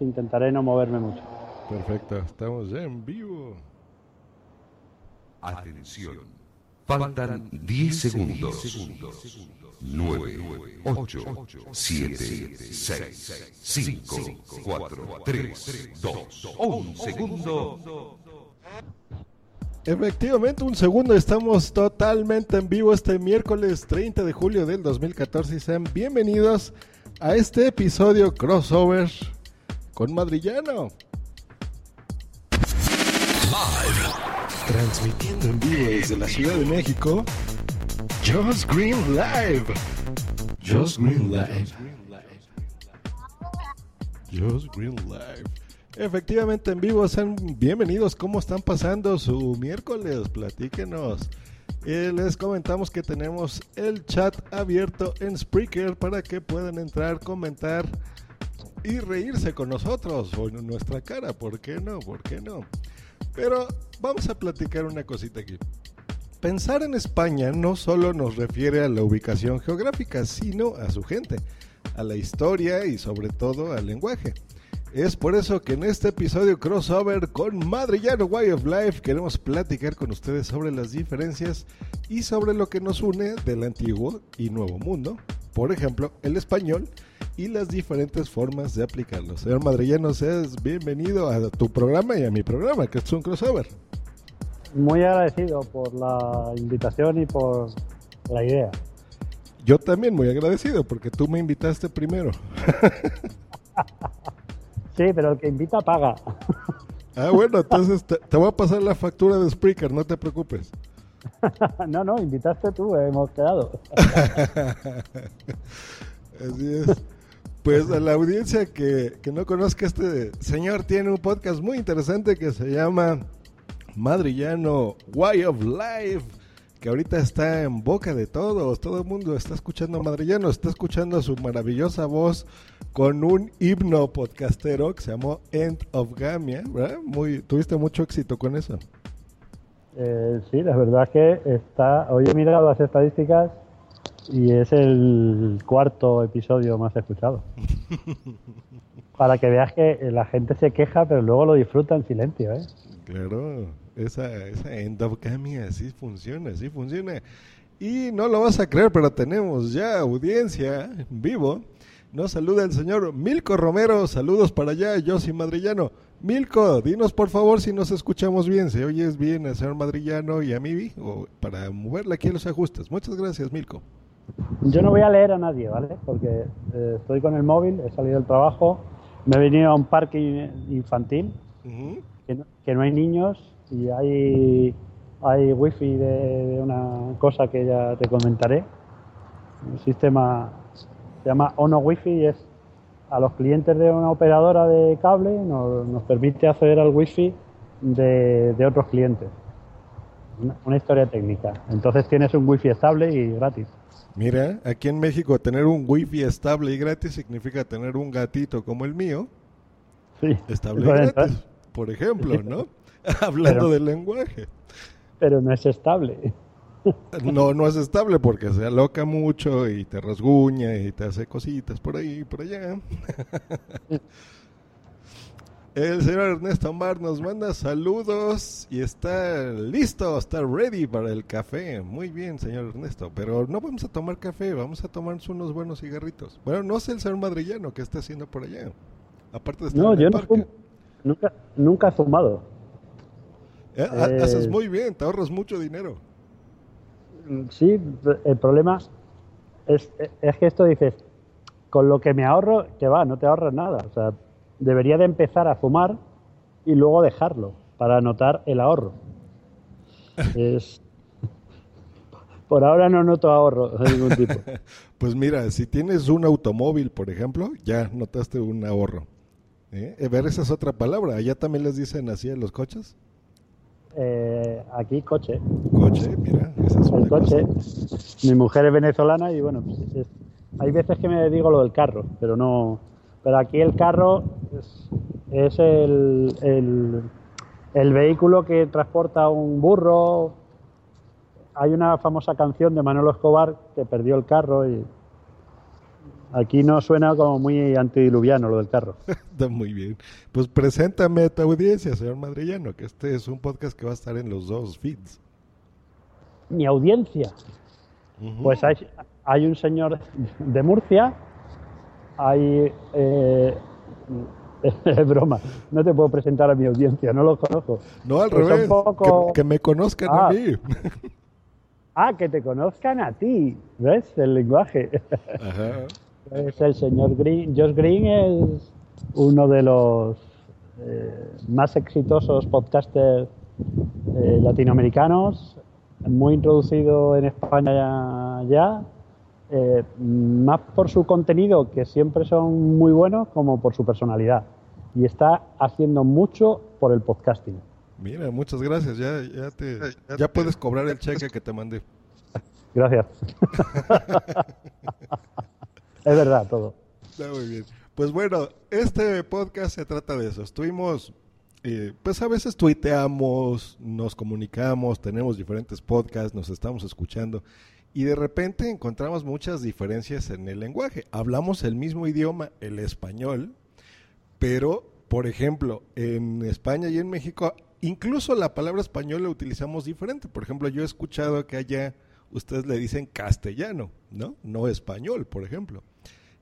Intentaré no moverme mucho. Perfecto, estamos en vivo. Atención. Faltan 10 segundos. 9, 8, 7, 6, 5, 4, 3, 2, 1 segundo. Efectivamente, un segundo, estamos totalmente en vivo este miércoles 30 de julio del 2014 y sean bienvenidos a este episodio crossover con Madrillano. Transmitiendo en vivo desde la Ciudad de México, Just Green Live. Just Green Live. Just Green Live. Efectivamente en vivo, sean bienvenidos. ¿Cómo están pasando su miércoles? Platíquenos. Eh, les comentamos que tenemos el chat abierto en Spreaker para que puedan entrar, comentar y reírse con nosotros o en nuestra cara. ¿Por qué no? ¿Por qué no? Pero vamos a platicar una cosita aquí. Pensar en España no solo nos refiere a la ubicación geográfica, sino a su gente, a la historia y sobre todo al lenguaje. Es por eso que en este episodio crossover con Madrillano Way of Life queremos platicar con ustedes sobre las diferencias y sobre lo que nos une del antiguo y nuevo mundo, por ejemplo, el español y las diferentes formas de aplicarlo. Señor Madrillano, seas bienvenido a tu programa y a mi programa, que es un crossover. Muy agradecido por la invitación y por la idea. Yo también muy agradecido porque tú me invitaste primero. Sí, pero el que invita paga. Ah, bueno, entonces te, te voy a pasar la factura de Spreaker, no te preocupes. no, no, invitaste tú, hemos quedado. Así es. Pues a la audiencia que, que no conozca este señor tiene un podcast muy interesante que se llama Madrillano Way of Life, que ahorita está en boca de todos, todo el mundo está escuchando a Madrillano, está escuchando su maravillosa voz con un himno podcastero que se llamó End of Gamia, ¿verdad? Muy, tuviste mucho éxito con eso. Eh, sí, la verdad que está. Hoy he mirado las estadísticas y es el cuarto episodio más escuchado. Para que veas que la gente se queja, pero luego lo disfruta en silencio, ¿eh? Claro, esa, esa endogamia así funciona, así funciona. Y no lo vas a creer, pero tenemos ya audiencia en vivo. Nos saluda el señor Milko Romero. Saludos para allá, yo soy madrillano. Milko, dinos por favor si nos escuchamos bien, si oyes bien al señor madrillano y a mí, o para moverle aquí los ajustes. Muchas gracias, Milko. Yo no voy a leer a nadie, ¿vale? Porque eh, estoy con el móvil, he salido del trabajo, me he venido a un parque in- infantil, que no, que no hay niños y hay, hay wifi de, de una cosa que ya te comentaré. Un sistema se llama Ono Wifi y es a los clientes de una operadora de cable nos, nos permite acceder al wifi de, de otros clientes. Una, una historia técnica. Entonces tienes un wifi estable y gratis. Mira, aquí en México tener un wifi estable y gratis significa tener un gatito como el mío, Sí. estable y gratis, por ejemplo, ¿no? Hablando del lenguaje. Pero no es estable. No, no es estable porque se aloca mucho y te rasguña y te hace cositas por ahí y por allá. El señor Ernesto Omar nos manda saludos y está listo, está ready para el café. Muy bien, señor Ernesto, pero no vamos a tomar café, vamos a tomarnos unos buenos cigarritos. Bueno, no sé el señor madrillano que está haciendo por allá. Aparte de estar No, en el yo no fumo. Nunca, nunca he fumado. Eh, ha- Eh, Haces muy bien, te ahorras mucho dinero. Sí, el problema es, es que esto dices, con lo que me ahorro, que va, no te ahorras nada. O sea, debería de empezar a fumar y luego dejarlo para notar el ahorro. Es... Por ahora no noto ahorro de ningún tipo. Pues mira, si tienes un automóvil, por ejemplo, ya notaste un ahorro. ¿Eh? Ver, esa es otra palabra. Allá también les dicen así a los coches. Eh, aquí coche. Coche, mira, esa es El coche. cosa. Mi mujer es venezolana y bueno, pues, es- hay veces que me digo lo del carro, pero no. Pero aquí el carro es, es el, el, el vehículo que transporta un burro. Hay una famosa canción de Manolo Escobar que perdió el carro y Aquí no suena como muy antidiluviano lo del carro. Está muy bien. Pues preséntame a tu audiencia, señor Madrillano, que este es un podcast que va a estar en los dos feeds. Mi audiencia. Pues hay, hay un señor de Murcia, hay... eh, es broma, no te puedo presentar a mi audiencia, no lo conozco. no, al pues revés, poco- que, que me conozcan Ah. a mí. Ah, que te conozcan a ti, ¿ves? El lenguaje. Ajá. Es el señor Green. Josh Green es uno de los eh, más exitosos podcasters eh, latinoamericanos, muy introducido en España ya, ya, eh, más por su contenido, que siempre son muy buenos, como por su personalidad. Y está haciendo mucho por el podcasting. Mira, muchas gracias. Ya, ya, te, ya puedes cobrar el cheque que te mandé. Gracias. es verdad todo. Está muy bien. Pues bueno, este podcast se trata de eso. Estuvimos, eh, pues a veces tuiteamos, nos comunicamos, tenemos diferentes podcasts, nos estamos escuchando y de repente encontramos muchas diferencias en el lenguaje. Hablamos el mismo idioma, el español, pero, por ejemplo, en España y en México, incluso la palabra español la utilizamos diferente. Por ejemplo, yo he escuchado que allá ustedes le dicen castellano, ¿no? No español, por ejemplo.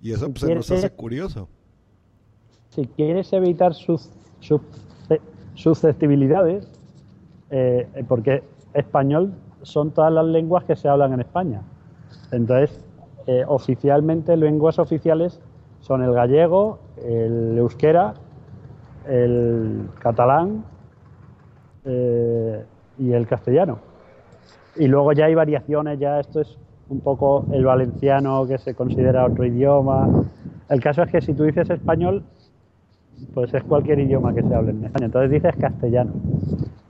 Y eso pues, se nos hace curioso. si quieres evitar sus, sus- susceptibilidades, eh, eh, porque español son todas las lenguas que se hablan en España. Entonces, eh, oficialmente, lenguas oficiales son el gallego, el euskera, el catalán eh, y el castellano. Y luego ya hay variaciones, ya esto es un poco el valenciano que se considera otro idioma. El caso es que si tú dices español, pues es cualquier idioma que se hable en España. Entonces dices castellano,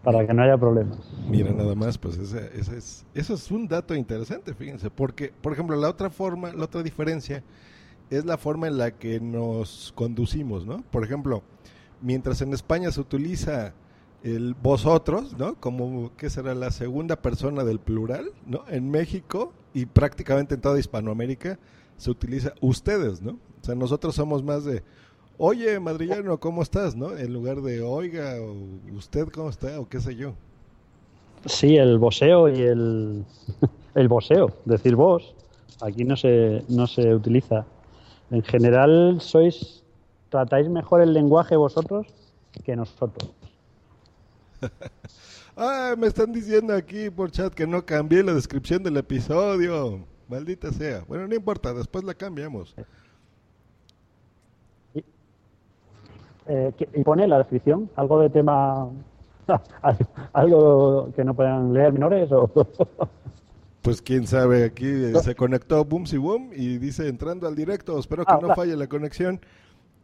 para que no haya problemas. Mira, nada más, pues ese, ese es, eso es un dato interesante, fíjense, porque, por ejemplo, la otra forma, la otra diferencia es la forma en la que nos conducimos, ¿no? Por ejemplo, mientras en España se utiliza el vosotros, ¿no? Como, ¿qué será? La segunda persona del plural, ¿no? En México y prácticamente en toda Hispanoamérica se utiliza ustedes, ¿no? O sea, nosotros somos más de, oye, madrillano, ¿cómo estás, no? En lugar de, oiga, usted, ¿cómo está? O qué sé yo. Sí, el voseo y el, el voseo, decir vos, aquí no se, no se utiliza. En general, sois tratáis mejor el lenguaje vosotros que nosotros. Ah, me están diciendo aquí por chat que no cambié la descripción del episodio. Maldita sea. Bueno, no importa, después la cambiamos. Eh, ¿qué- ¿Y pone en la descripción algo de tema, algo que no puedan leer menores? O... Pues quién sabe, aquí eh, se conectó Boomsy Boom y dice entrando al directo, espero que Ah, no hola. falle la conexión.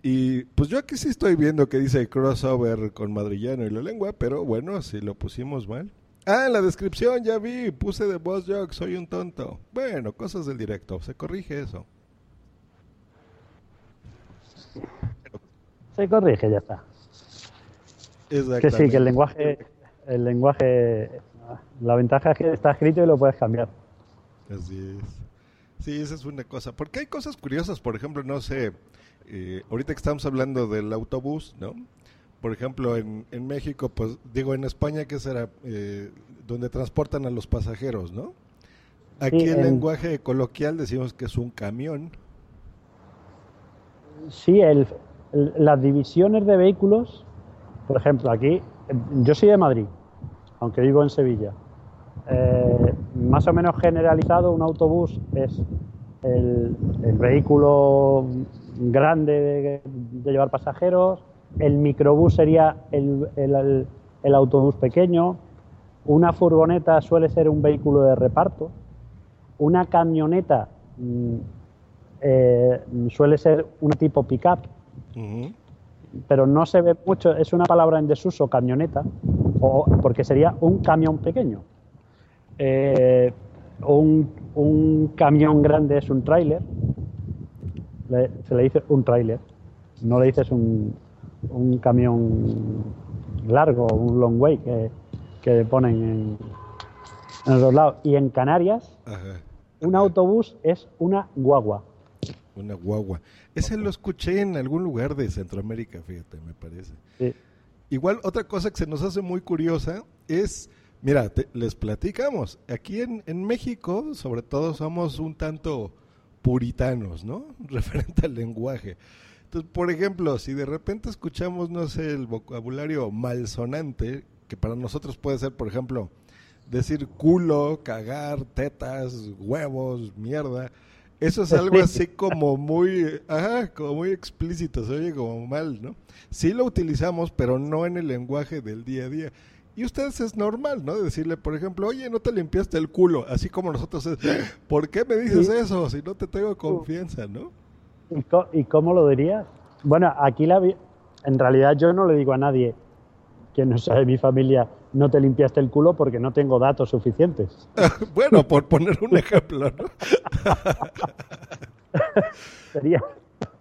Y pues yo aquí sí estoy viendo que dice crossover con Madrillano y la lengua, pero bueno, si lo pusimos mal. Ah, en la descripción ya vi, puse de Boss Jog, soy un tonto. Bueno, cosas del directo, se corrige eso. Se corrige, ya está. Que sí, que el lenguaje, el lenguaje, la ventaja es que está escrito y lo puedes cambiar. Así es. Sí, esa es una cosa. Porque hay cosas curiosas, por ejemplo, no sé, eh, ahorita que estamos hablando del autobús, ¿no? Por ejemplo, en, en México, pues digo, en España, que será? Eh, donde transportan a los pasajeros, ¿no? Aquí Sí, el en- lenguaje coloquial decimos que es un camión. Sí, el- las divisiones de vehículos, por ejemplo, aquí, yo soy de Madrid, aunque vivo en Sevilla. Eh, más o menos generalizado, un autobús es el, vehículo grande de, llevar pasajeros, el microbús sería el autobús pequeño, una furgoneta suele ser un vehículo de reparto, una camioneta mm, eh, suele ser un tipo pick-up, Pero no se ve mucho, es una palabra en desuso, camioneta, o, porque sería un camión pequeño. Eh, un, un camión grande es un tráiler, Le- se le dice un tráiler, no le dices un, un camión largo, un long way que, que ponen en, en los lados. Y en Canarias, Ajá. un autobús es una guagua. Una guagua. Ese lo escuché en algún lugar de Centroamérica, fíjate, me parece. Sí. Igual, otra cosa que se nos hace muy curiosa es, mira, te- les platicamos, aquí en, en México, sobre todo, somos un tanto puritanos, ¿no? Referente al lenguaje. Entonces, por ejemplo, si de repente escuchamos, no sé, el vocabulario malsonante, que para nosotros puede ser, por ejemplo, decir culo, cagar, tetas, huevos, mierda. Eso es algo así como muy, ajá, como muy explícito, se oye como mal, ¿no? Sí lo utilizamos, pero no en el lenguaje del día a día. Y ustedes es normal, ¿no? Decirle, por ejemplo, oye, no te limpiaste el culo, así como nosotros es, ¿por qué me dices Sí. eso si no te tengo confianza, ¿no? ¿Y, y cómo lo dirías? Bueno, aquí la vi- en realidad yo no le digo a nadie que no sea de mi familia, no te limpiaste el culo porque no tengo datos suficientes. bueno, por poner un ejemplo, ¿no? Sería,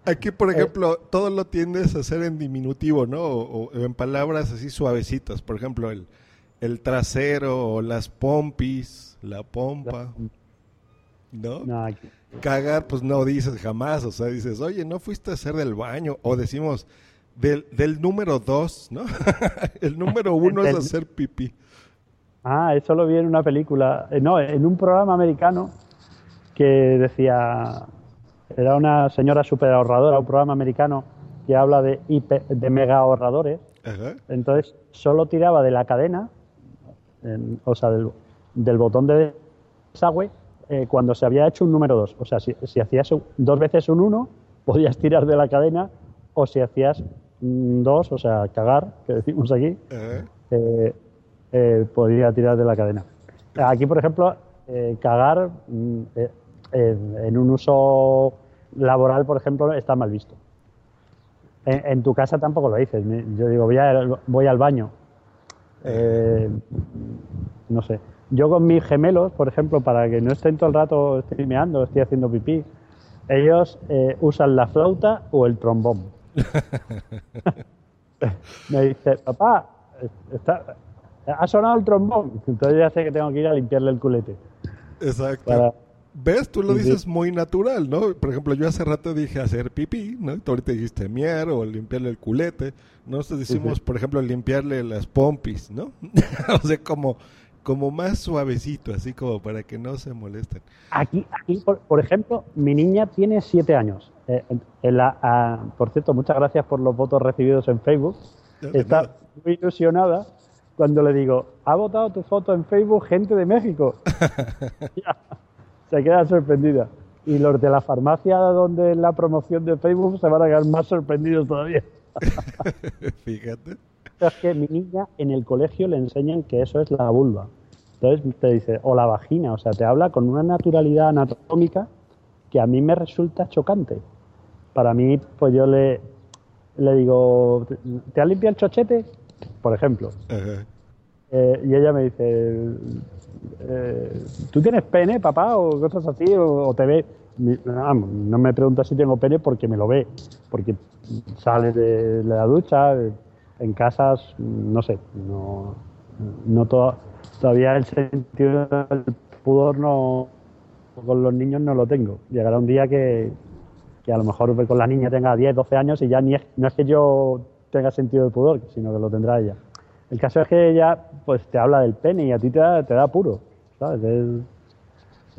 Aquí, por ejemplo, todo lo tiendes a hacer en diminutivo, ¿no? O, o en palabras así suavecitas. Por ejemplo, el, el trasero, o las pompis, la pompa, ¿no? no, aquí- Cagar, pues no dices jamás. O sea, dices, oye, no fuiste a hacer del baño. O decimos, del, del número dos, ¿no? el número uno es hacer pipí. Ah, eso lo vi en una película, eh, no, en un programa americano que decía, era una señora super ahorradora, un programa americano que habla de, hiper- de mega ahorradores. Ajá. Entonces solo tiraba de la cadena, en- o sea, del, del botón de desagüe, eh, cuando se había hecho un número 2. O sea, si, si hacías un- dos veces un 1, podías tirar de la cadena, o si hacías 2, o sea, cagar, que decimos aquí, Ajá. eh, eh, podría tirar de la cadena. Aquí, por ejemplo, eh, cagar mm, eh, en, un uso laboral, por ejemplo, está mal visto. En, en tu casa tampoco lo dices. Yo digo, voy, a- voy al baño. Eh, no sé. Yo con mis gemelos, por ejemplo, para que no estén todo el rato streameando, estoy haciendo pipí, ellos eh, usan la flauta o el trombón. Me dice, papá, está, ha sonado el trombón. Entonces ya sé que tengo que ir a limpiarle el culete. Exacto. Para- ¿Ves? Tú lo Sí, sí. dices muy natural, ¿no? Por ejemplo, yo hace rato dije hacer pipí, ¿no? Tú ahorita dijiste miar o limpiarle el culete. Nosotros decimos, sí. por ejemplo, limpiarle las pompis, ¿no? o sea, como, como más suavecito, así como para que no se molesten. Aquí, aquí por, por ejemplo, mi niña tiene siete años. Eh, en- la- ah, por cierto, muchas gracias por los votos recibidos en Facebook. No, Está nada. muy ilusionada cuando le digo, ha votado tu foto en Facebook gente de México. Se queda sorprendida. Y los de la farmacia donde la promoción de Facebook se van a quedar más sorprendidos todavía. Fíjate. Es que mi niña en el colegio le enseñan que eso es la vulva. Entonces te dice, o la vagina, o sea, te habla con una naturalidad anatómica que a mí me resulta chocante. Para mí, pues yo le, le digo, ¿te has limpiado el chochete? Por ejemplo. Ajá. Eh, y ella me dice, eh, ¿tú tienes pene, papá? O cosas así, o, o te ve. No me pregunta si tengo pene porque me lo ve, porque sale de la ducha, en casas, no sé, no, no to- todavía el sentido del pudor no, con los niños no lo tengo. Llegará un día que, que a lo mejor con la niña tenga 10, 12 años y ya ni es, no es que yo tenga sentido del pudor, sino que lo tendrá ella. El caso es que ella pues te habla del pene y a ti te da, te da puro, ¿sabes? Es-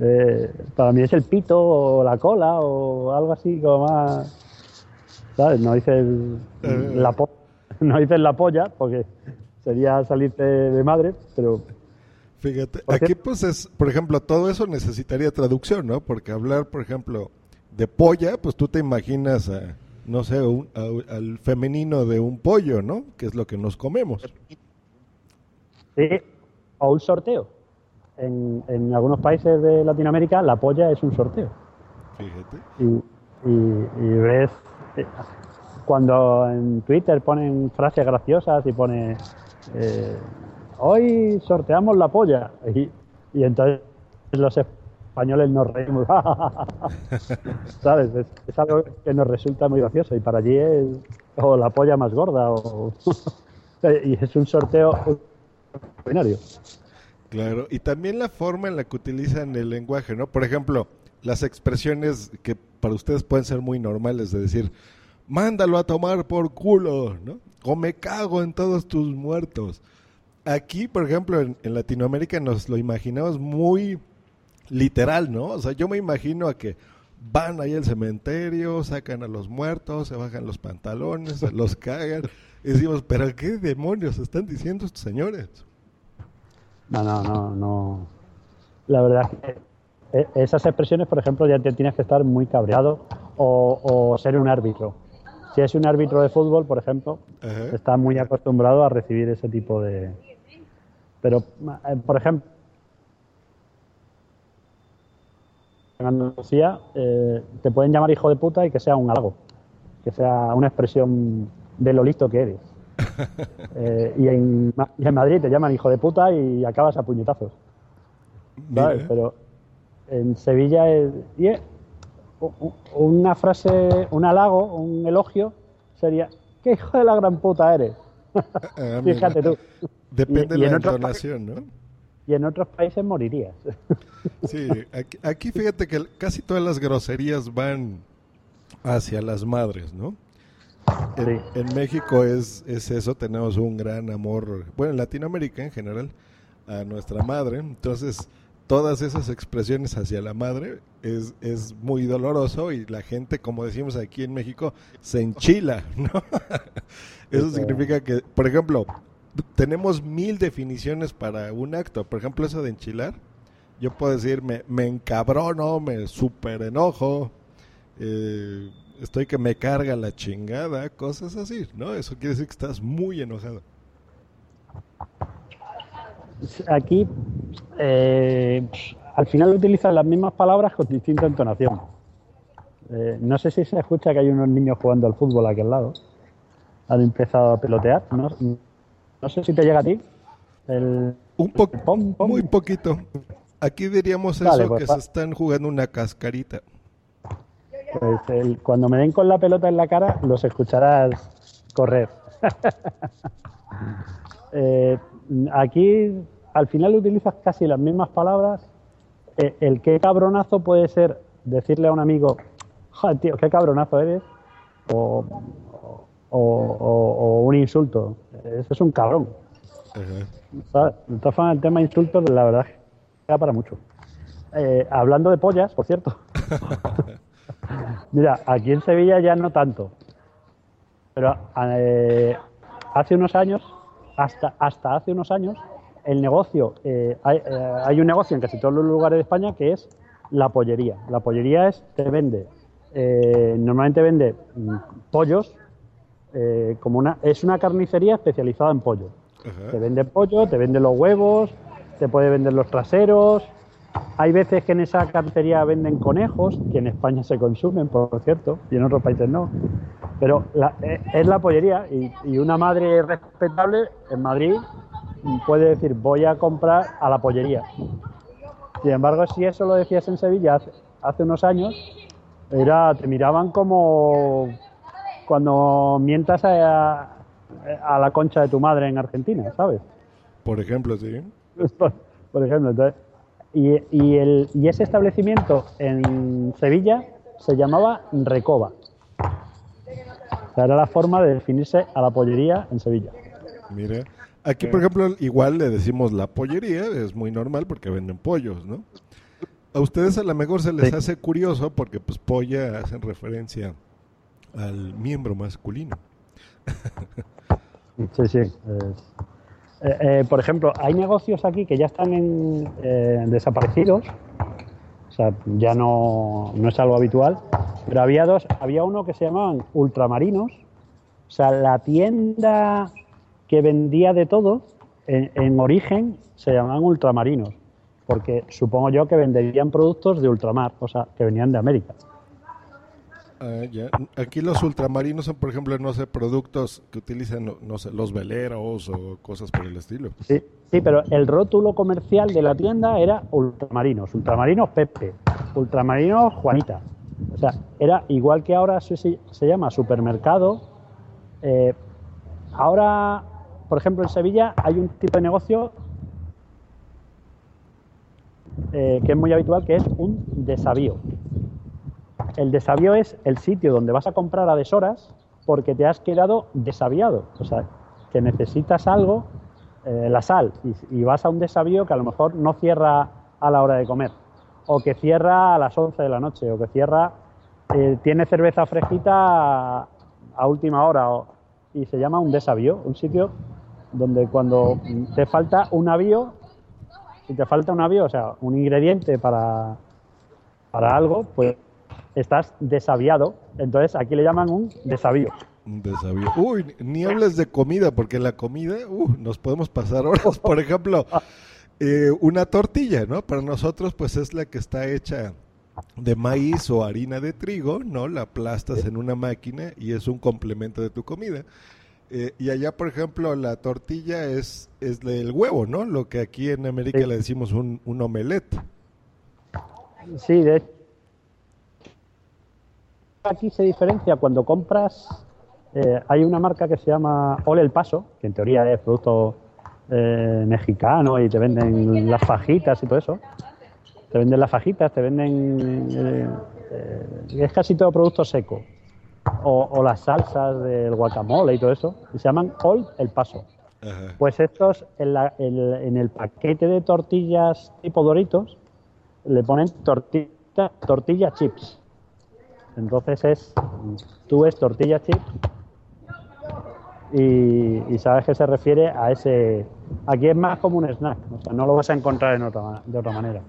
eh, para mí es el pito o la cola o algo así como más, ¿sabes? No dices Eh. la po- no dices la polla porque sería salirte de madre, pero Fíjate, aquí pues es, por ejemplo, todo eso necesitaría traducción, ¿no? Porque hablar, por ejemplo, de polla, pues tú te imaginas a, no sé, un- a- al femenino de un pollo, ¿no? Que es lo que nos comemos. sí, o un sorteo. En, en algunos países de Latinoamérica la polla es un sorteo. Fíjate. y, y- y ves eh, cuando en Twitter ponen frases graciosas y pone eh, hoy sorteamos la polla y, y entonces los españoles nos reímos sabes es, es algo que nos resulta muy gracioso y para allí es o la polla más gorda o y es un sorteo extraordinario Claro, y también la forma en la que utilizan el lenguaje, ¿no? Por ejemplo, las expresiones que para ustedes pueden ser muy normales de decir, mándalo a tomar por culo, ¿no? O me cago en todos tus muertos. Aquí, por ejemplo, en, en Latinoamérica nos lo imaginamos muy literal, ¿no? O sea, yo me imagino a que van ahí al cementerio, sacan a los muertos, se bajan los pantalones, se los cagan. Y decimos, pero ¿qué demonios están diciendo estos señores? No, no, no, no. La verdad es que eh, esas expresiones, por ejemplo, ya te tienes que estar muy cabreado o, o ser un árbitro. Si es un árbitro de fútbol, por ejemplo, Ajá. está muy acostumbrado a recibir ese tipo de... Pero, eh, por ejemplo, en Andalucía eh, te pueden llamar hijo de puta y que sea un halago, que sea una expresión de lo listo que eres. Eh, y, en, Ma- y en Madrid te llaman hijo de puta y acabas a puñetazos. ¿sabes? Mira. Pero en Sevilla es, y es- u- u- una frase, un halago, un elogio sería ¿qué hijo de la gran puta eres? Fíjate tú. Depende Y- de la entonación, ¿no? Y en otros países morirías. Sí, aquí, aquí fíjate que casi todas las groserías van hacia las madres, ¿no? En, Sí. en México es, es eso, tenemos un gran amor, bueno, en Latinoamérica en general, a nuestra madre. Entonces, todas esas expresiones hacia la madre es, es muy doloroso y la gente, como decimos aquí en México, se enchila, ¿no? Eso significa que, por ejemplo, tenemos mil definiciones para un acto. Por ejemplo, eso de enchilar. Yo puedo decir, me, me encabrono, me super enojo, eh, estoy que me carga la chingada, cosas así, ¿no? Eso quiere decir que estás muy enojado. Aquí, eh, al final utilizan las mismas palabras con distinta entonación. Eh, no sé si se escucha que hay unos niños jugando al fútbol aquí al lado. Han empezado a pelotear. No, no sé si te llega a ti. El, Un pom, pom. muy poquito. Aquí diríamos eso, pues que va. se están jugando una cascarita. Pues el- cuando me den con la pelota en la cara, los escucharás correr. Eh, aquí, al final utilizas casi las mismas palabras. Eh, el qué cabronazo puede ser decirle a un amigo, joder, tío, qué cabronazo eres, o, o- o- o un insulto. Eso es un cabrón. De todas formas, el tema insultos, la verdad, es que da para mucho. Eh, hablando de pollas, por cierto. Mira, aquí en Sevilla ya no tanto. Pero eh, hace unos años, hasta, hasta hace unos años, el negocio, eh, hay, hay un negocio en casi todos los lugares de España que es la pollería. La pollería es, te vende, eh, normalmente vende mm, pollos, eh, como una, es una carnicería especializada en pollo. Ajá. Te vende pollo, te vende los huevos, te puede vender los traseros. Hay veces que en esa carnicería venden conejos, que en España se consumen, por cierto, y en otros países no. Pero la- eh, es la pollería y, y una madre respetable en Madrid puede decir voy a comprar a la pollería. Sin embargo, si eso lo decías en Sevilla hace, hace unos años, era te miraban como cuando mientas a, a la concha de tu madre en Argentina, ¿sabes? Por ejemplo, sí. Por, por ejemplo, entonces, y, y, el, y ese establecimiento en Sevilla se llamaba Recoba. O sea, era la forma de definirse a la pollería en Sevilla. Mira. Aquí, por ejemplo, igual le decimos la pollería, es muy normal porque venden pollos, ¿no? A ustedes a lo mejor se les Sí. hace curioso porque pues polla hacen referencia al miembro masculino. Sí, sí. eh, eh, por ejemplo, hay negocios aquí que ya están en, eh, desaparecidos. O sea, ya no, no es algo habitual. Pero había dos, había uno que se llamaban ultramarinos. O sea, la tienda que vendía de todo, en, en origen se llamaban ultramarinos. Porque supongo yo que venderían productos de ultramar, o sea, que venían de América. Ah. Aquí los ultramarinos son, por ejemplo, no sé, productos que utilizan, los veleros o cosas por el estilo. Sí, sí, pero el rótulo comercial de la tienda era Ultramarinos, Ultramarinos Pepe, Ultramarinos Juanita. O sea, era igual que ahora se llama supermercado. eh, ahora, por ejemplo, en Sevilla hay un tipo de negocio eh, que es muy habitual, que es un desavío. El desavío es el sitio donde vas a comprar a deshoras porque te has quedado desaviado. O sea, que necesitas algo, eh, la sal, y, vas a un desavío que a lo mejor no cierra a la hora de comer, o que cierra a las 11 de la noche, o que cierra, eh, tiene cerveza fresquita a, última hora, y se llama un desavío, un sitio donde cuando te falta un avío, si te falta un avío, o sea, un ingrediente para, para algo, pues estás desaviado. Entonces aquí le llaman un desavío. Un desavío. Uy, ni hables de comida, porque la comida, uh, nos podemos pasar horas. Por ejemplo, eh, una tortilla, ¿no? Para nosotros, pues es la que está hecha de maíz o harina de trigo, ¿no? La aplastas en una máquina y es un complemento de tu comida. Eh, y allá, por ejemplo, la tortilla es, es del huevo, ¿no? Lo que aquí en América Sí. le decimos un, un omelette. Sí, de hecho, aquí se diferencia cuando compras. eh, hay una marca que se llama Ole el Paso, que en teoría es producto eh, mexicano y te venden las fajitas y todo eso. Te venden las fajitas, te venden. eh, es casi todo producto seco. O, o las salsas del guacamole y todo eso. Y se llaman All el Paso. Ajá. Pues estos, en, la- el- en el paquete de tortillas tipo Doritos, le ponen tortilla, tortilla chips. Entonces es, tú ves tortilla chips y, y sabes que se refiere a ese... Aquí es más como un snack, o sea, no lo vas a encontrar en otra, de otra manera.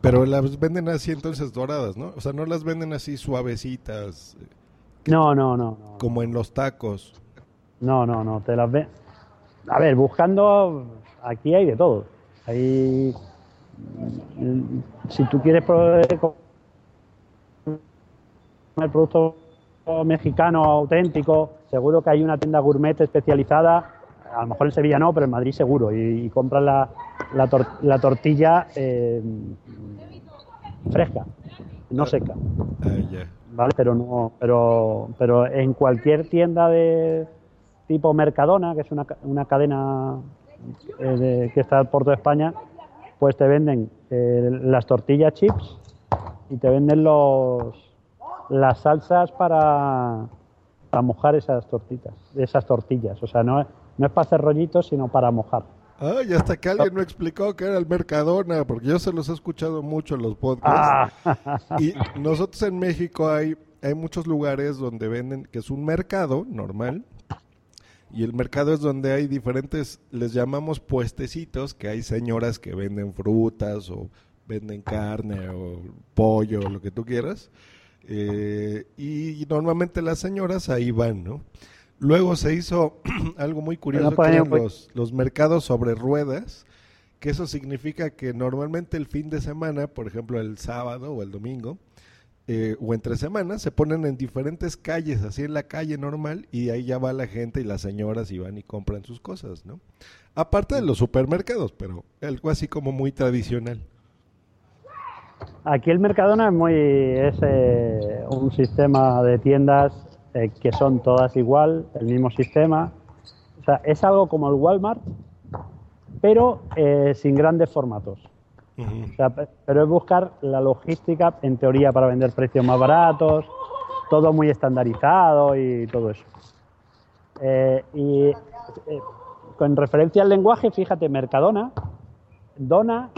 Pero las venden así entonces doradas, ¿no? O sea, no las venden así suavecitas, eh, No, no, no, no. como en los tacos. No, no, no, te las ven. A ver, buscando, aquí hay de todo. Mm, Si tú quieres probar el producto mexicano auténtico, seguro que hay una tienda gourmet especializada. A lo mejor en Sevilla no, pero en Madrid seguro. Y, y compras la, la, tor- la tortilla eh, fresca, no seca. Ah. ¿vale? Pero no, pero, pero en cualquier tienda de tipo Mercadona, que es una, una cadena eh, de- que está por toda España, pues te venden eh, las tortillas chips y te venden los las salsas para, para mojar esas tortitas, esas tortillas. O sea, no, es- no es para hacer rollitos, sino para mojar. Ah, y hasta que alguien me explicó que era el Mercadona, porque yo se los he escuchado mucho en los podcasts. Ah, Y nosotros en México hay, hay muchos lugares donde venden, que es un mercado normal, y el mercado es donde hay diferentes, les llamamos puestecitos, que hay señoras que venden frutas o venden carne o pollo, lo que tú quieras. Eh, y normalmente las señoras ahí van, ¿no? Luego se hizo algo muy curioso, que eran los, los mercados sobre ruedas, que eso significa que normalmente el fin de semana, por ejemplo el sábado o el domingo, eh, o entre semanas, se ponen en diferentes calles, así en la calle normal, y ahí ya va la gente y las señoras y van y compran sus cosas, ¿no? Aparte de los supermercados, pero algo así como muy tradicional. Aquí el Mercadona es muy es eh, un sistema de tiendas eh, que son todas igual, el mismo sistema. O sea, es algo como el Walmart, pero eh, sin grandes formatos. O sea, pero es buscar la logística, en teoría, para vender precios más baratos, todo muy estandarizado y todo eso. Y con referencia al lenguaje, fíjate, Mercadona, dona,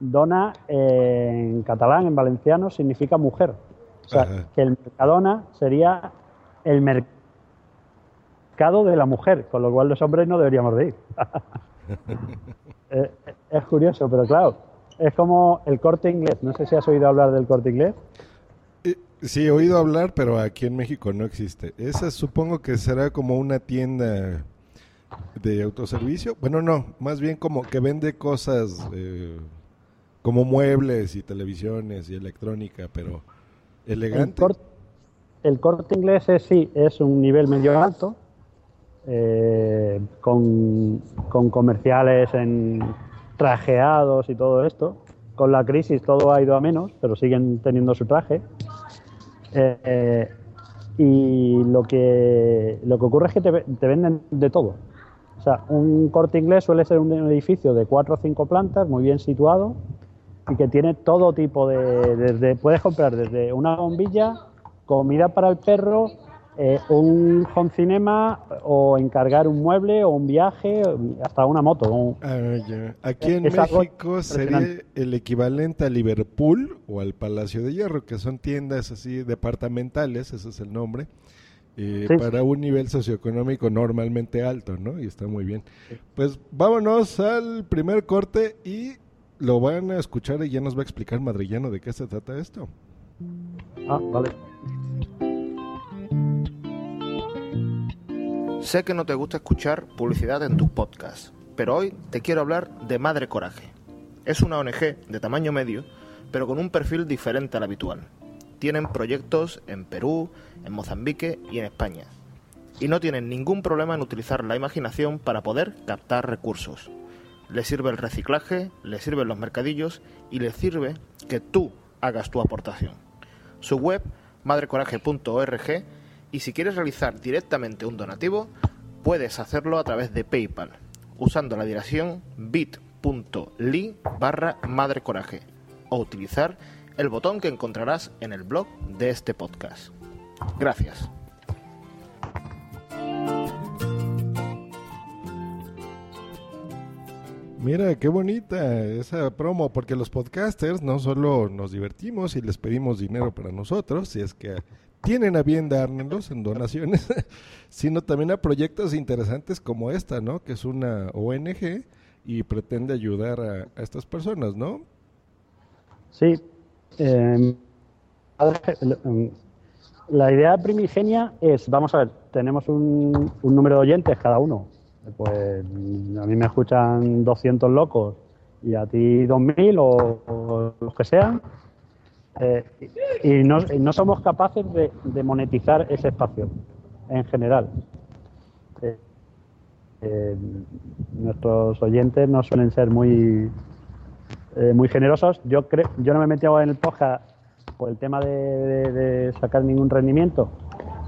dona eh, en catalán, en valenciano, significa mujer. O sea, Ajá. que el Mercadona sería el mercado de la mujer, con lo cual los hombres no deberíamos de ir. Eh, es curioso, pero claro, es como el corte inglés. No sé si has oído hablar del corte inglés. Eh, Sí, he oído hablar, pero aquí en México no existe. Esa supongo que será como una tienda de autoservicio. Bueno, no, más bien como que vende cosas eh, como muebles y televisiones y electrónica, pero El, elegante. el corte inglés es, sí, es un nivel medio alto, eh, con, con comerciales en trajeados y todo esto. Con la crisis todo ha ido a menos, pero siguen teniendo su traje. Eh, y lo que, lo que ocurre es que te, te venden de todo. O sea, un corte inglés suele ser un edificio de cuatro o cinco plantas, muy bien situado, y que tiene todo tipo de, desde puedes comprar desde una bombilla, comida para el perro, eh, un home cinema o encargar un mueble o un viaje, hasta una moto. un- Ah, ya. Aquí en Es México sería el equivalente a Liverpool o al Palacio de Hierro, que son tiendas así departamentales, ese es el nombre, eh, Sí. para un nivel socioeconómico normalmente alto, ¿no? Y está muy bien. Pues vámonos al primer corte y lo van a escuchar y ya nos va a explicar Madrillano de qué se trata esto. Ah, vale. Sé que no te gusta escuchar publicidad en tus podcasts, pero hoy te quiero hablar de Madre Coraje. Es una ONG de tamaño medio, pero con un perfil diferente al habitual. Tienen proyectos en Perú, en Mozambique y en España. Y no tienen ningún problema en utilizar la imaginación para poder captar recursos. Les sirve el reciclaje, les sirven los mercadillos y les sirve que tú hagas tu aportación. Su web, madrecoraje.org, y si quieres realizar directamente un donativo, puedes hacerlo a través de PayPal, usando la dirección bit.ly barra madrecoraje, o utilizar el botón que encontrarás en el blog de este podcast. Gracias. Mira, qué bonita esa promo, porque los podcasters no solo nos divertimos y les pedimos dinero para nosotros, si es que tienen a bien dárnoslos en donaciones, sino también a proyectos interesantes como esta, ¿no? Que es una ONG y pretende ayudar a, a estas personas, ¿no? Sí. eh, la idea primigenia es, vamos a ver, tenemos un número de oyentes cada uno. Pues a mí me escuchan 200 locos y a ti 2000 o, o los que sean. Eh, y, no, no somos capaces de, monetizar ese espacio en general. Eh, eh, nuestros oyentes no suelen ser muy muy generosos. Yo creo, yo no me he metido en el podcast por el tema de, de- de sacar ningún rendimiento,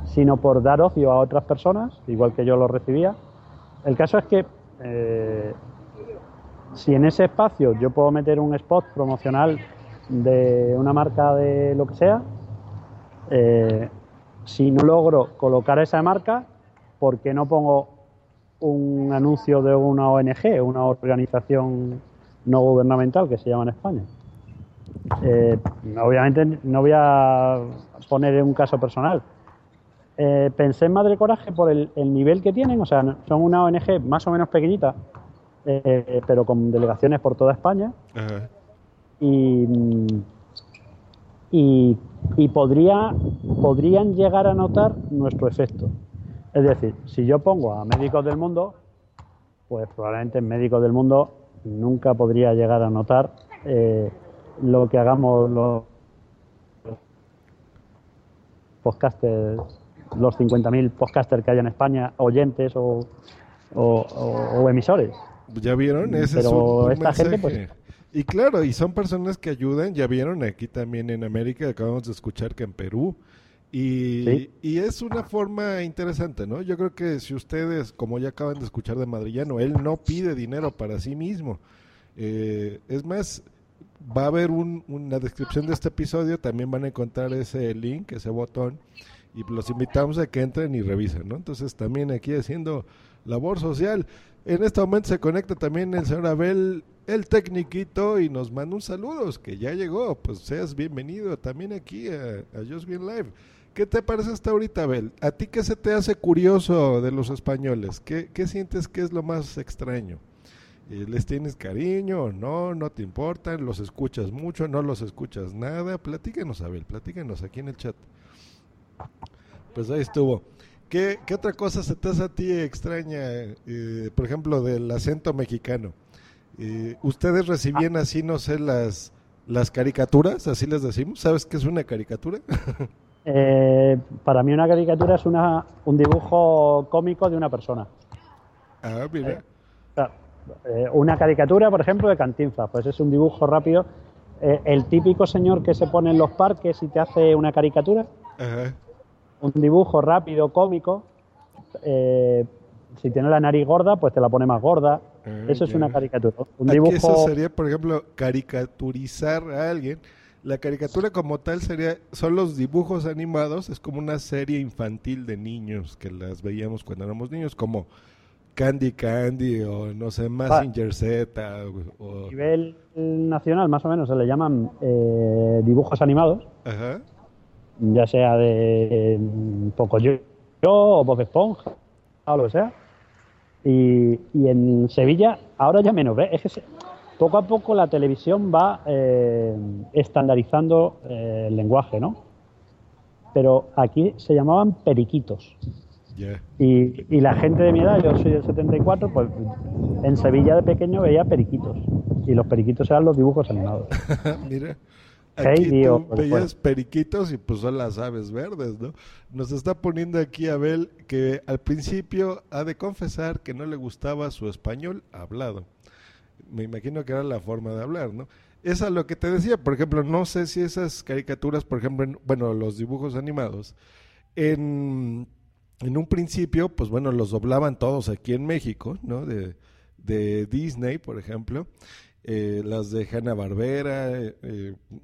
sino por dar ocio a otras personas, igual que yo lo recibía. El caso es que eh, si en ese espacio yo puedo meter un spot promocional de una marca de lo que sea, eh, si no logro colocar esa marca, ¿por qué no pongo un anuncio de una ONG, una organización no gubernamental que se llama en España? Eh, obviamente no voy a poner un caso personal. Eh, pensé en Madre Coraje por el, el nivel que tienen, o sea, son una ONG más o menos pequeñita, eh, pero con delegaciones por toda España Ajá. y, mm, y, y podría, podrían llegar a notar nuestro efecto. Es decir, si yo pongo a médicos del mundo, pues probablemente en médicos del mundo nunca podría llegar a notar eh, lo que hagamos los podcasters, los 50.000 podcasters que hay en España, oyentes o, o- o- o emisores. ¿Ya vieron? Ese es Pero un, un esta gente, mensaje. Y claro, y son personas que ayudan, ya vieron aquí también en América, acabamos de escuchar que en Perú. Y, Sí. y es una forma interesante, ¿no? Yo creo que si ustedes, como ya acaban de escuchar de Madrillano, él no pide dinero para sí mismo. Eh, es más, va a haber un, una descripción de este episodio, también van a encontrar ese link, ese botón, y los invitamos a que entren y revisen, ¿no? Entonces también aquí haciendo labor social. En este momento se conecta también el señor Abel, el tecniquito, y nos manda un saludos, que ya llegó, pues seas bienvenido también aquí a, a Just Bien Live. ¿Qué te parece hasta ahorita, Abel? ¿A ti qué se te hace curioso de los españoles? ¿Qué, qué sientes que es lo más extraño? Eh, ¿Les tienes cariño no? ¿No te importan? ¿Los escuchas mucho? ¿No los escuchas nada? Platícanos, Abel, platícanos aquí en el chat. Pues ahí estuvo. ¿Qué, qué otra cosa se te hace a ti extraña, eh, por ejemplo, del acento mexicano? Eh, ¿Ustedes recibían así, no sé, las, las caricaturas? Así les decimos. ¿Sabes qué es una caricatura? Eh, para mí una caricatura es una, un dibujo cómico de una persona. ah, mira. Eh, una caricatura, por ejemplo, de Cantinflas, pues es un dibujo rápido. Eh, el típico señor que se pone en los parques y te hace una caricatura, Ajá. Un dibujo rápido, cómico. eh, si tiene la nariz gorda, pues te la pone más gorda. Ah, Eso es una caricatura. Un Aquí dibujo. eso sería, por ejemplo, caricaturizar a alguien. La caricatura como tal sería, son los dibujos animados, es como una serie infantil de niños que las veíamos cuando éramos niños, como Candy Candy o no sé, Mazinger Z o... A nivel nacional, más o menos, se le llaman eh, dibujos animados, Ajá. Ya sea de mm, Pocoyo o Bob Esponja o lo que sea. Y, y en Sevilla, ahora ya menos, ¿ves? Es que se- poco a poco la televisión va eh, estandarizando eh, el lenguaje, ¿no? Pero aquí se llamaban periquitos. Y, y la gente de mi edad, yo soy del 74, pues en Sevilla de pequeño veía periquitos. Y los periquitos eran los dibujos animados. Mira. Aquí tú veías periquitos y pues son las aves verdes, ¿no? Nos está poniendo aquí Abel que al principio ha de confesar que no le gustaba su español hablado. Me imagino que era la forma de hablar, ¿no? Es a lo que te decía, por ejemplo, no sé si esas caricaturas, por ejemplo, en- bueno, los dibujos animados, en, en un principio, pues bueno, los doblaban todos aquí en México, ¿no? De, de Disney, por ejemplo, eh, las de Hanna Barbera,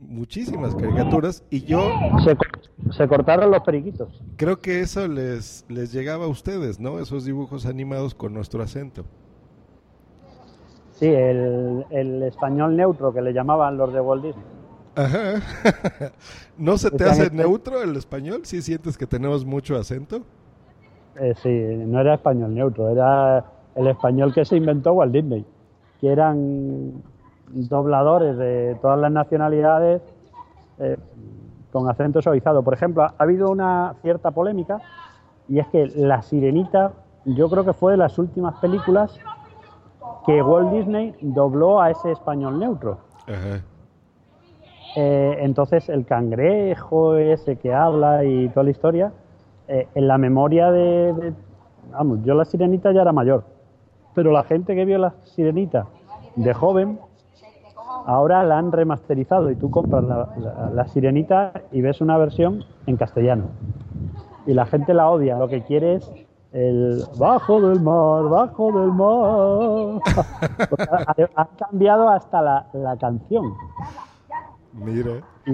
muchísimas caricaturas, y yo Se, co- se cortaron los periquitos. creo que eso les, les llegaba a ustedes, ¿no? Esos dibujos animados con nuestro acento. Sí, el, el español neutro que le llamaban los de Walt Disney. Ajá. ¿No se te hace hechos- neutro el español? ¿Sí sientes que tenemos mucho acento? Eh, sí, no era español neutro, era el español que se inventó Walt Disney, que eran dobladores de todas las nacionalidades eh, con acento suavizado. Por ejemplo, ha habido una cierta polémica y es que La Sirenita, yo creo que fue de las últimas películas que Walt Disney dobló a ese español neutro. Ajá. Eh, entonces el cangrejo ese que habla y toda la historia, eh, en la memoria de, de- Vamos, yo la sirenita ya era mayor, pero la gente que vio la sirenita de joven, ahora la han remasterizado y tú compras la, la- la sirenita y ves una versión en castellano. Y la gente la odia, lo que quiere es el bajo del mar, bajo del mar. Han cambiado hasta la, la canción. Mira. Y,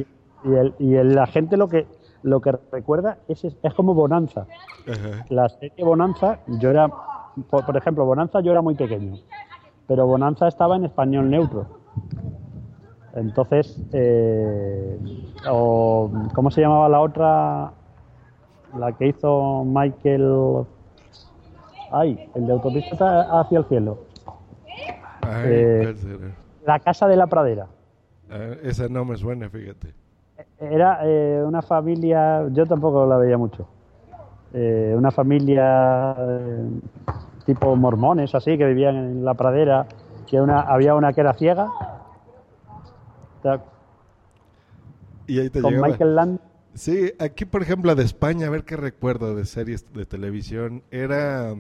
y el- y el- la gente lo que lo que recuerda es, es, es como Bonanza. Ajá. La serie Bonanza, yo era, por, por ejemplo, Bonanza yo era muy pequeño, pero Bonanza estaba en español neutro. Entonces, eh, o, ¿cómo se llamaba la otra? La que hizo Michael. Ay, el de autopista hacia el cielo. Ay, Eh. La casa de la pradera. Ah, esa no me suena, fíjate. Era eh, una familia, yo tampoco la veía mucho. Eh, una familia eh, tipo mormones, así, que vivían en la pradera, que una, había una que era ciega, o sea, Y ahí te con llegaba. Michael Land. Sí, aquí por ejemplo de España, a ver qué recuerdo de series de televisión. Era,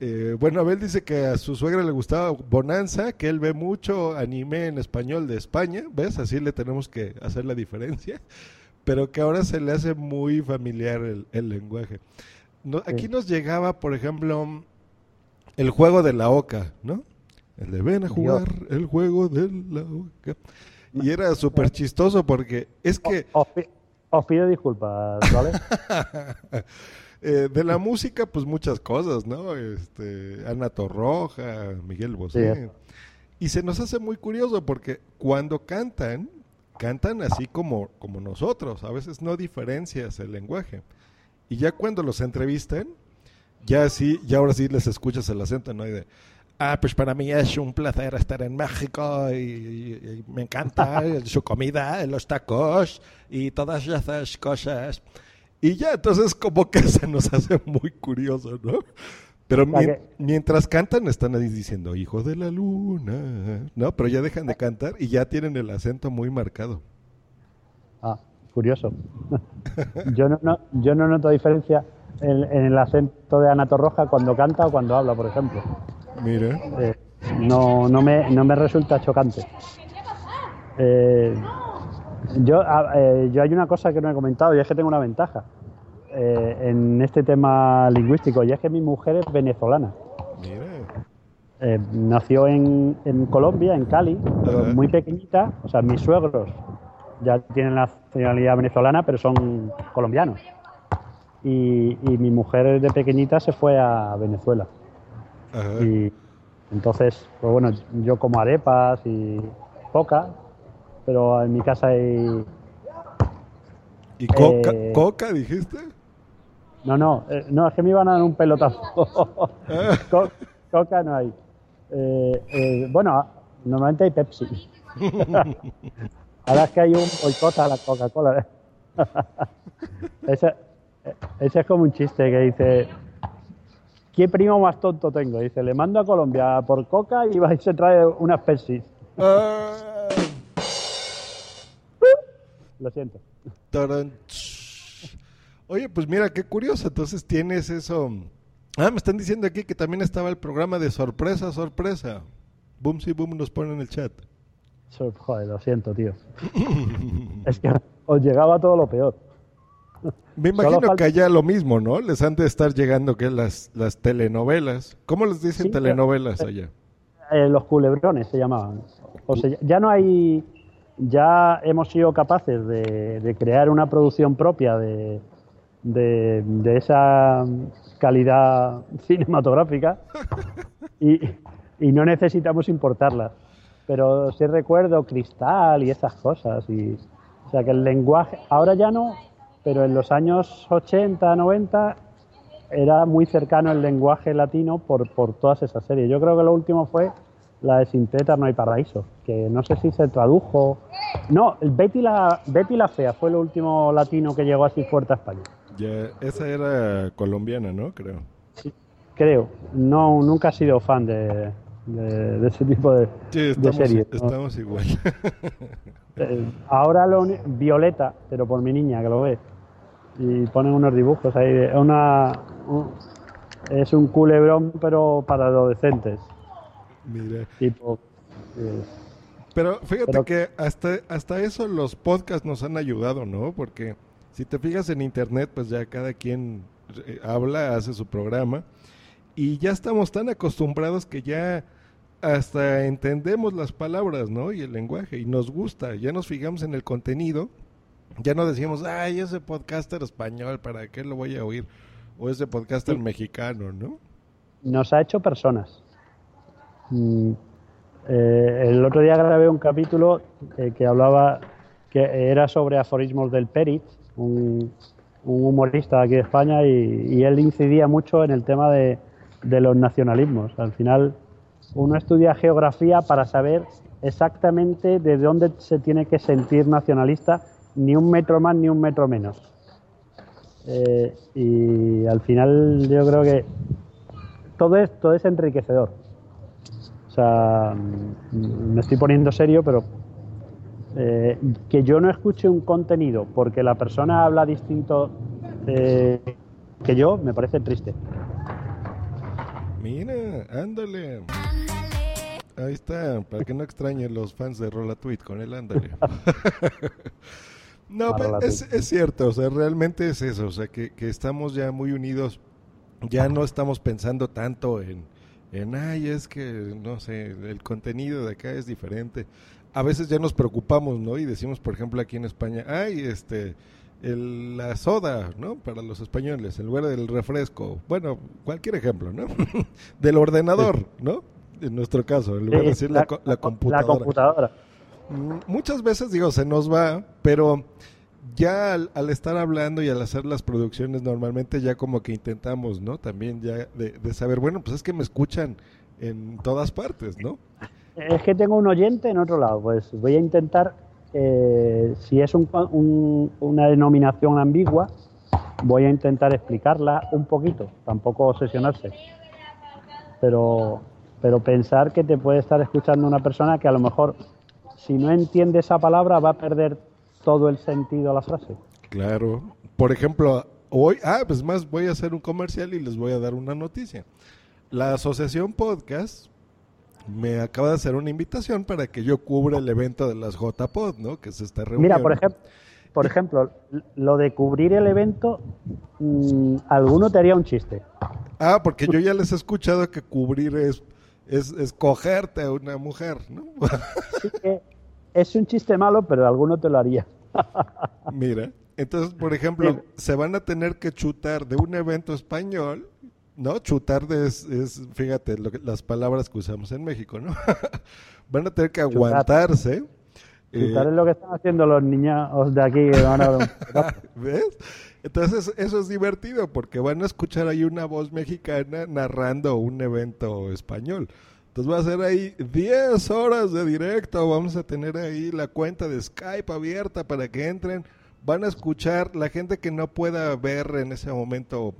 eh, bueno, Abel dice que a su suegra le gustaba Bonanza, que él ve mucho anime en español de España, ¿ves? Así le tenemos que hacer la diferencia, pero que ahora se le hace muy familiar el, el lenguaje. No- aquí nos llegaba, por ejemplo, el juego de la oca, ¿no? El de ven a jugar el juego de la oca. Y era súper chistoso porque es que... Os, os pido disculpas, ¿vale? Eh, de la música, pues muchas cosas, ¿no? Este, Ana Torroja, Miguel Bosé. Sí. Y se nos hace muy curioso porque cuando cantan, cantan así como, como nosotros. A veces no diferencias el lenguaje. Y ya cuando los entrevistan, ya sí, ya ahora sí les escuchas el acento, ¿no? Y de, ah, pues para mí es un placer estar en México y, y- y me encanta su comida, los tacos y todas esas cosas. Y ya, entonces como que se nos hace muy curioso, ¿no? Pero que- mientras cantan están ahí diciendo, hijo de la luna, ¿no? Pero ya dejan de cantar y ya tienen el acento muy marcado. Ah, curioso. yo, no, no- yo no noto diferencia en, en el acento de Ana Torroja cuando canta o cuando habla, por ejemplo. Mira. Eh, no, no, me, no me resulta chocante. Eh, yo, eh, yo hay una cosa que no he comentado y es que tengo una ventaja eh, en este tema lingüístico y es que mi mujer es venezolana. Mira. eh, nació en, en Colombia, en Cali, pero muy pequeñita. O sea, mis suegros ya tienen la nacionalidad venezolana, pero son colombianos. Y, y mi mujer de pequeñita se fue a Venezuela. Ajá. Y entonces, pues bueno, yo como arepas y coca, pero en mi casa hay... ¿Y coca, eh, coca dijiste? No, no, eh, no, es que me iban a dar un pelotazo. Ah, Co- coca no hay. Eh, eh, bueno, normalmente hay Pepsi. Ahora es que hay un boicot a la Coca-Cola. ese es como un chiste que dice, ¿qué primo más tonto tengo? Dice, le mando a Colombia por coca y va y se trae unas Pepsi. ah, Lo siento. Oye, pues mira, qué curioso. Entonces tienes eso. Ah, me están diciendo aquí que también estaba el programa de sorpresa, sorpresa. Boom, sí, boom, nos pone en el chat. Joder, lo siento, tío. es que os llegaba todo lo peor. Me imagino falta- que allá lo mismo, ¿no? Les han de estar llegando que las, las telenovelas. ¿Cómo les dicen Sí, telenovelas eh, allá? Eh, los culebrones se llamaban. O sea, ya no hay. Ya hemos sido capaces de, de crear una producción propia de, de, de esa calidad cinematográfica y, y no necesitamos importarlas. Pero sí recuerdo Cristal y esas cosas. Y, o sea que el lenguaje. Ahora ya no, pero en los años 80, 90 era muy cercano el lenguaje latino por, por todas esas series. Yo creo que lo último fue la de Sin Tetas no hay paraíso, que no sé si se tradujo. No, Betty la, Betty la Fea fue el último latino que llegó así fuerte a España. Ya, esa era colombiana, ¿no? Creo. Creo. No, nunca he sido fan de, de- de ese tipo de, Sí, de series. ¿no? estamos igual. Eh, ahora lo Violeta, pero por mi niña que lo ve. Y ponen unos dibujos ahí. de- Una, un- es un culebrón, pero para adolescentes. Mira. Tipo. eh, Pero fíjate Pero- que hasta, hasta eso los podcasts nos han ayudado, ¿no? Porque si te fijas en internet, pues ya cada quien eh, habla, hace su programa y ya estamos tan acostumbrados que ya hasta entendemos las palabras, ¿no? Y el lenguaje y nos gusta, ya nos fijamos en el contenido, ya no decimos, ay, ese podcaster español, ¿para qué lo voy a oír? O ese podcaster Sí. mexicano, ¿no? nos ha hecho personas. Mm, eh, el otro día grabé un capítulo eh, que hablaba, que era sobre aforismos del Perit, un, un humorista de aquí de España, y, y él incidía mucho en el tema de, de los nacionalismos. Al final, uno estudia geografía para saber exactamente de dónde se tiene que sentir nacionalista, ni un metro más ni un metro menos. Eh, y al final yo creo que todo esto es enriquecedor. O sea, mm, me estoy poniendo serio, pero eh, que yo no escuche un contenido porque la persona habla distinto eh, que yo, me parece triste. Mira, ándale. Ahí está, para que no extrañen los fans de Rola Tweet con el ándale. no, Ah, pues, es, es cierto, o sea, realmente es eso, o sea, que, que estamos ya muy unidos, ya no estamos pensando tanto en, en, ay, es que, no sé, el contenido de acá es diferente. A veces ya nos preocupamos, ¿no? Y decimos, por ejemplo, aquí en España, ay, este, el- la soda, ¿no? Para los españoles, en lugar del refresco. Bueno, cualquier ejemplo, ¿no? del ordenador, ¿no? En nuestro caso, en lugar de decir la, la computadora. La computadora. Muchas veces, digo, se nos va, pero ya al, estar hablando y al hacer las producciones, normalmente ya como que intentamos, ¿no? También ya de, saber, bueno, pues es que me escuchan en todas partes, ¿no? Es que tengo un oyente en otro lado, pues voy a intentar, eh, si es un- un- una denominación ambigua, voy a intentar explicarla un poquito, tampoco obsesionarse. Pero, pero pensar que te puede estar escuchando una persona que a lo mejor, si no entiende esa palabra, va a perder todo el sentido a la frase. Claro. Por ejemplo, hoy, ah, pues más voy a hacer un comercial y les voy a dar una noticia. La Asociación Podcast me acaba de hacer una invitación para que yo cubra el evento de las JPod, ¿no? Que se está reuniendo. Mira, por ejemplo, por ejemplo, lo de cubrir el evento, mm, alguno te haría un chiste. Ah, porque yo ya les he escuchado que cubrir es es, es cogerte a una mujer, ¿no? Es un chiste malo, pero alguno te lo haría. Mira, entonces, por ejemplo, se van a tener que chutar de un evento español, ¿no? Chutar de es, es fíjate, lo que- las palabras que usamos en México, ¿no? van a tener que aguantarse. eh, Chutar es lo que están haciendo los niños de aquí que van a ¿Ves? Entonces eso es divertido porque van a escuchar ahí una voz mexicana narrando un evento español. Entonces va a ser ahí 10 horas de directo, vamos a tener ahí la cuenta de Skype abierta para que entren, van a escuchar la gente que no pueda ver en ese momento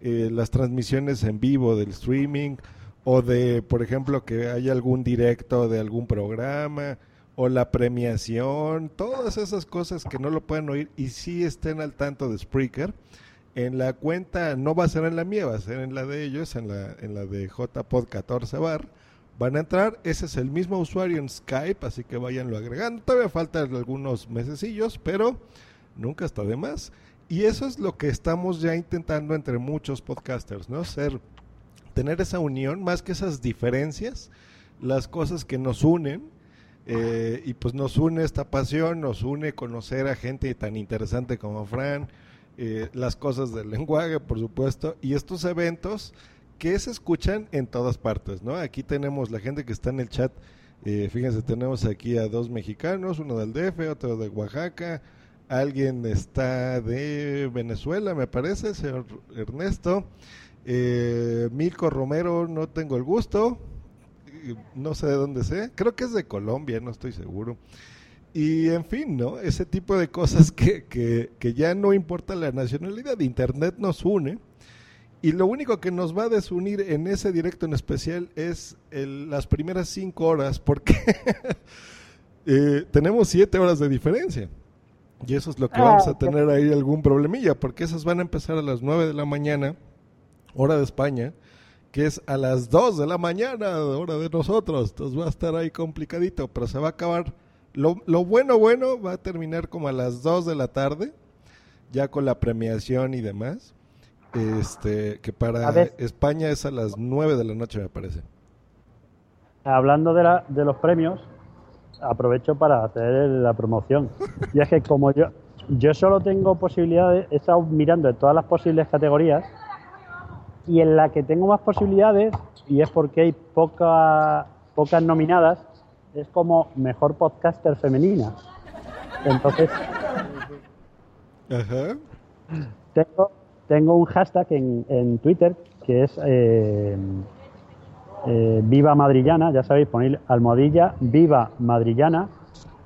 eh, las transmisiones en vivo del streaming o de, por ejemplo, que haya algún directo de algún programa o la premiación, todas esas cosas que no lo pueden oír y sí estén al tanto de Spreaker. En la cuenta, no va a ser en la mía, va a ser en la de ellos, en la, en la de JPod14 Bar. Van a entrar, ese es el mismo usuario en Skype, así que váyanlo agregando. Todavía faltan algunos mesecillos, pero nunca está de más. Y eso es lo que estamos ya intentando entre muchos podcasters, ¿no? Ser, tener esa unión, más que esas diferencias, las cosas que nos unen, eh, y pues nos une esta pasión, nos une conocer a gente tan interesante como Fran, eh, las cosas del lenguaje, por supuesto, y estos eventos que se escuchan en todas partes, ¿no? Aquí tenemos la gente que está en el chat, eh, fíjense, tenemos aquí a dos mexicanos, uno del DF, otro de Oaxaca, alguien está de Venezuela, me parece, señor Ernesto, eh, Milko Romero, no tengo el gusto, no sé de dónde sea, creo que es de Colombia, no estoy seguro. Y en fin, ¿no? Ese tipo de cosas que, que, que ya no importa la nacionalidad, Internet nos une. Y lo único que nos va a desunir en ese directo en especial es el- las primeras cinco horas, porque eh, tenemos siete horas de diferencia. Y eso es lo que Ah, vamos a tener ahí algún problemilla, porque esas van a empezar a las nueve de la mañana, hora de España, que es a las 2 de la mañana, hora de nosotros. Entonces va a estar ahí complicadito, pero se va a acabar. Lo, lo bueno, bueno, va a terminar como a las 2 de la tarde, ya con la premiación y demás. Este, que para. España es a las 9 de la noche, me parece. Hablando de, la- de los premios, aprovecho para hacer la promoción. Y es que como yo, yo solo tengo posibilidades, he estado mirando en todas las posibles categorías y en la que tengo más posibilidades, y es porque hay poca- pocas nominadas, es como mejor podcaster femenina. Entonces, Ajá. tengo, tengo un hashtag en, en Twitter que es eh, eh, Viva Madrillana, ya sabéis, ponéis almohadilla Viva Madrillana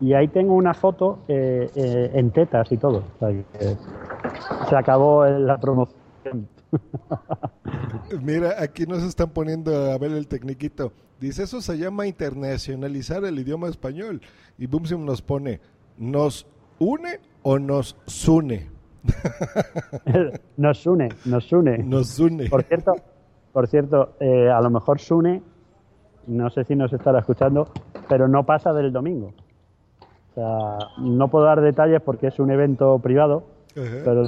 y ahí tengo una foto eh, eh, en tetas y todo. O sea, que, se acabó la promoción. Mira, aquí nos están poniendo a ver el tecniquito. Dice, eso se llama internacionalizar el idioma español. Y Boomsim nos pone, ¿nos une o nos une? nos une, nos une. Nos une. Por cierto, por cierto, eh, a lo mejor Sune, no sé si nos estará escuchando, pero no pasa del domingo. O sea, no puedo dar detalles porque es un evento privado, Ajá. pero,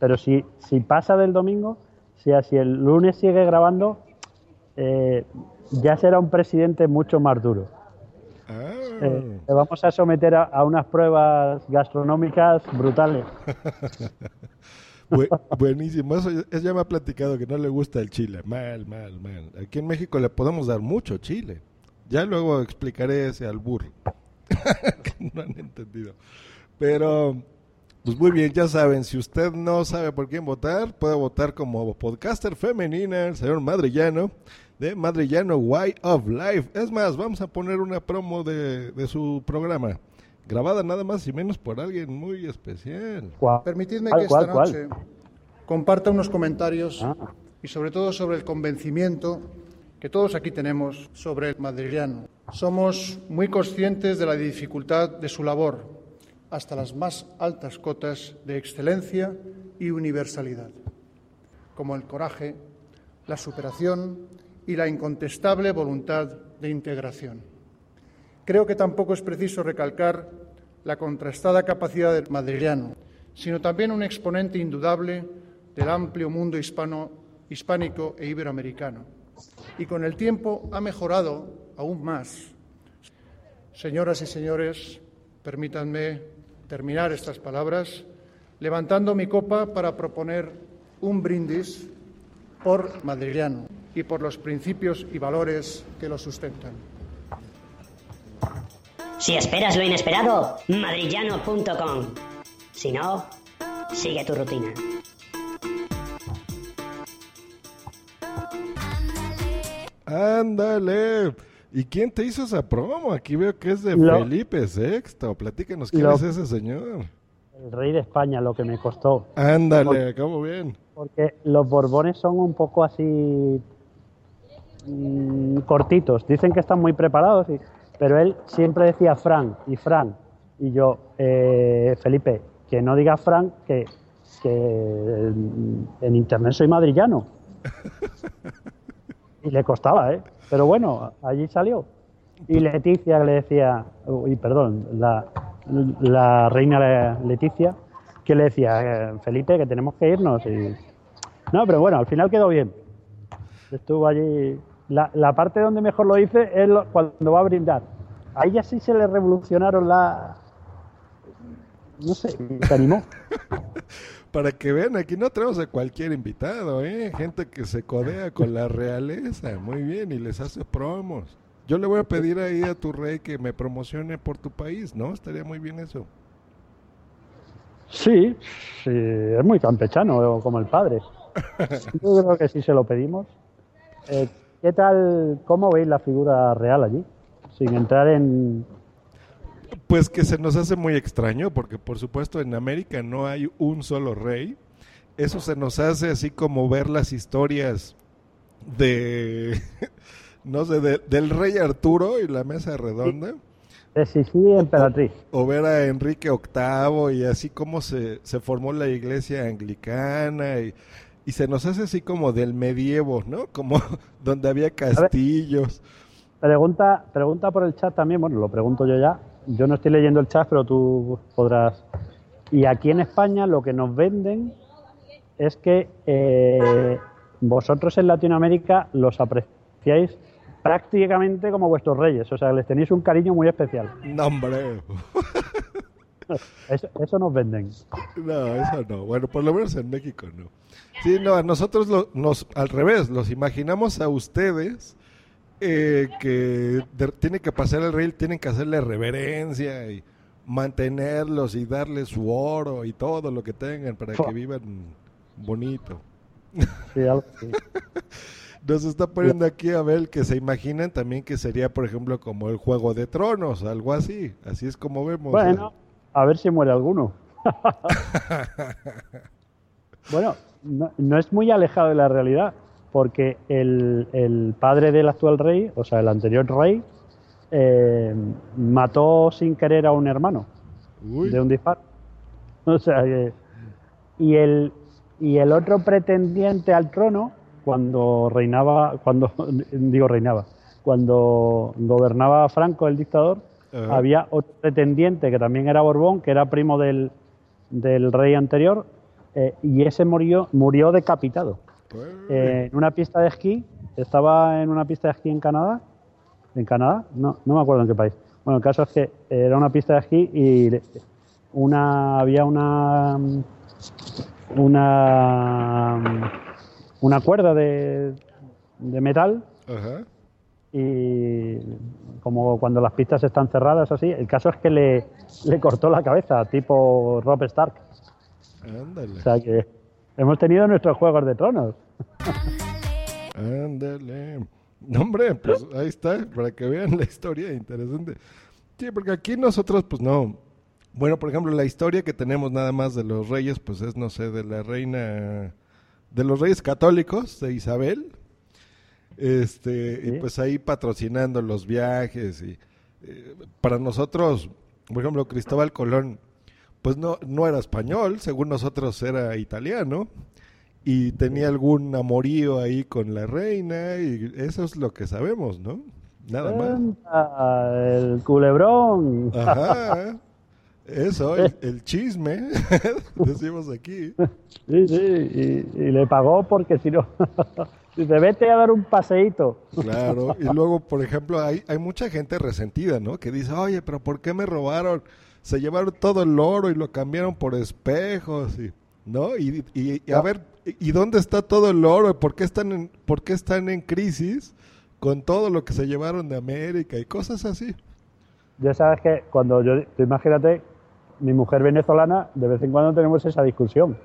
pero si, si pasa del domingo, o sea, si el lunes sigue grabando, eh, ya será un presidente mucho más duro. Ah. Eh, le vamos a someter a, a unas pruebas gastronómicas brutales. Bu- buenísimo. Eso ya- ya me ha platicado que no le gusta el chile. Mal, mal, mal. Aquí en México le podemos dar mucho chile. Ya luego explicaré ese albur. que no han entendido. Pero, pues muy bien, ya saben, si usted no sabe por quién votar, puede votar como podcaster femenina, el señor Madrillano, de Madrillano Way of Life. Es más, vamos a poner una promo de, de su programa, grabada nada más y menos por alguien muy especial. Permitidme que esta noche comparta unos comentarios Ah. y sobre todo sobre el convencimiento que todos aquí tenemos sobre el madrillano. Somos muy conscientes de la dificultad de su labor hasta las más altas cotas de excelencia y universalidad, como el coraje, la superación y la incontestable voluntad de integración. Creo que tampoco es preciso recalcar la contrastada capacidad del madrillano, sino también un exponente indudable del amplio mundo hispano, hispánico e iberoamericano. y con el tiempo ha mejorado aún más. Señoras y señores, permítanme terminar estas palabras levantando mi copa para proponer un brindis por Madrillano y por los principios y valores que lo sustentan. Si esperas lo inesperado, madrillano.com. Si no, sigue tu rutina. Ándale. ¿Y quién te hizo esa promo? Aquí veo que es de Lo- Felipe VI. Platícanos quién Lo- es ese señor. El rey de España, lo que me costó. Ándale, acabo bien. Porque los Borbones son un poco así mm, cortitos. Dicen que están muy preparados, y- pero él siempre decía Fran y Fran. Y yo, eh, Felipe, que no diga Fran, que, que en, en internet soy madrillano. y le costaba, ¿eh? Pero bueno, allí salió. Y Leticia le decía, y perdón, la, la reina Leticia, que le decía, eh, Felipe, que tenemos que irnos. Y... No, pero bueno, al final quedó bien. Estuvo allí. La, la parte donde mejor lo hice es lo- cuando va a brindar. Ahí ya sí se le revolucionaron la. No sé, se animó. Para que vean, aquí no tenemos a cualquier invitado, ¿eh? Gente que se codea con la realeza. Muy bien, y les hace promos. Yo le voy a pedir ahí a tu rey que me promocione por tu país, ¿no? Estaría muy bien eso. Sí, sí, es muy campechano, como el padre. Yo creo que sí se lo pedimos. Eh, ¿Qué tal, cómo veis la figura real allí? Sin entrar en... Pues que se nos hace muy extraño, porque por supuesto en América no hay un solo rey. Eso se nos hace así como ver las historias de, no sé, de- del rey Arturo y la mesa redonda. de Sicilia emperatriz. O ver a Enrique VIII y así como se, se formó la iglesia anglicana y, y se nos hace así como del medievo, ¿no? Como donde había castillos. Pregunta, pregunta por el chat también, bueno, lo pregunto yo ya. Yo no estoy leyendo el chat, pero tú podrás. Y aquí en España lo que nos venden es que eh, vosotros en Latinoamérica los apreciáis prácticamente como vuestros reyes, o sea, les tenéis un cariño muy especial. No, hombre. Eso, eso nos venden. No, eso no. Bueno, por lo menos en México no. Sí, no, a nosotros lo- nos, al revés, los imaginamos a ustedes eh, que de- tiene que pasar el rey, tienen que hacerle reverencia y mantenerlos y darles su oro y todo lo que tengan para que vivan bonito. Sí, algo así. Nos está poniendo aquí a ver que se imaginan también que sería, por ejemplo, como el Juego de Tronos, algo así. Así es como vemos. Bueno, a ver si muere alguno. bueno, no, no es muy alejado de la realidad, porque el, el padre del actual rey, o sea, el anterior rey, eh, mató sin querer a un hermano Uy, de un disparo. O sea, y el y el otro pretendiente al trono, cuando reinaba, cuando digo reinaba, cuando gobernaba Franco, el dictador, había otro pretendiente que también era Borbón, que era primo del, del rey anterior, eh, y ese murió, murió decapitado. Eh, en una pista de esquí, estaba en una pista de esquí en Canadá, en Canadá, no, no me acuerdo en qué país. Bueno, el caso es que era una pista de esquí y una, había una una una cuerda de, de metal Ajá. y como cuando las pistas están cerradas así, el caso es que le, le cortó la cabeza, tipo Rob Stark. Ándale. O sea que hemos tenido nuestros juegos de tronos. Ándale. No, hombre, pues ahí está, para que vean la historia interesante. Sí, porque aquí nosotros, pues no. Bueno, por ejemplo, la historia que tenemos nada más de los reyes, pues es, no sé, de la reina, de los reyes católicos, de Isabel. Este, y pues ahí patrocinando los viajes. Y eh, para nosotros, por ejemplo, Cristóbal Colón, pues no, no era español, según nosotros era italiano y tenía algún amorío ahí con la reina y eso es lo que sabemos, ¿no? Nada más. El culebrón. Ajá. Eso, el, el chisme, decimos aquí. Sí, sí, y, y le pagó porque si no, Dice, vete a dar un paseíto. Claro, y luego, por ejemplo, hay, hay mucha gente resentida, ¿no? Que dice, oye, pero ¿por qué me robaron? Se llevaron todo el oro y lo cambiaron por espejos, y, ¿no? Y, y- y a ver, ¿y dónde está todo el oro? ¿Por qué, están en, ¿Por qué están en crisis con todo lo que se llevaron de América y cosas así? Ya sabes que cuando yo, tú imagínate, mi mujer venezolana, de vez en cuando tenemos esa discusión.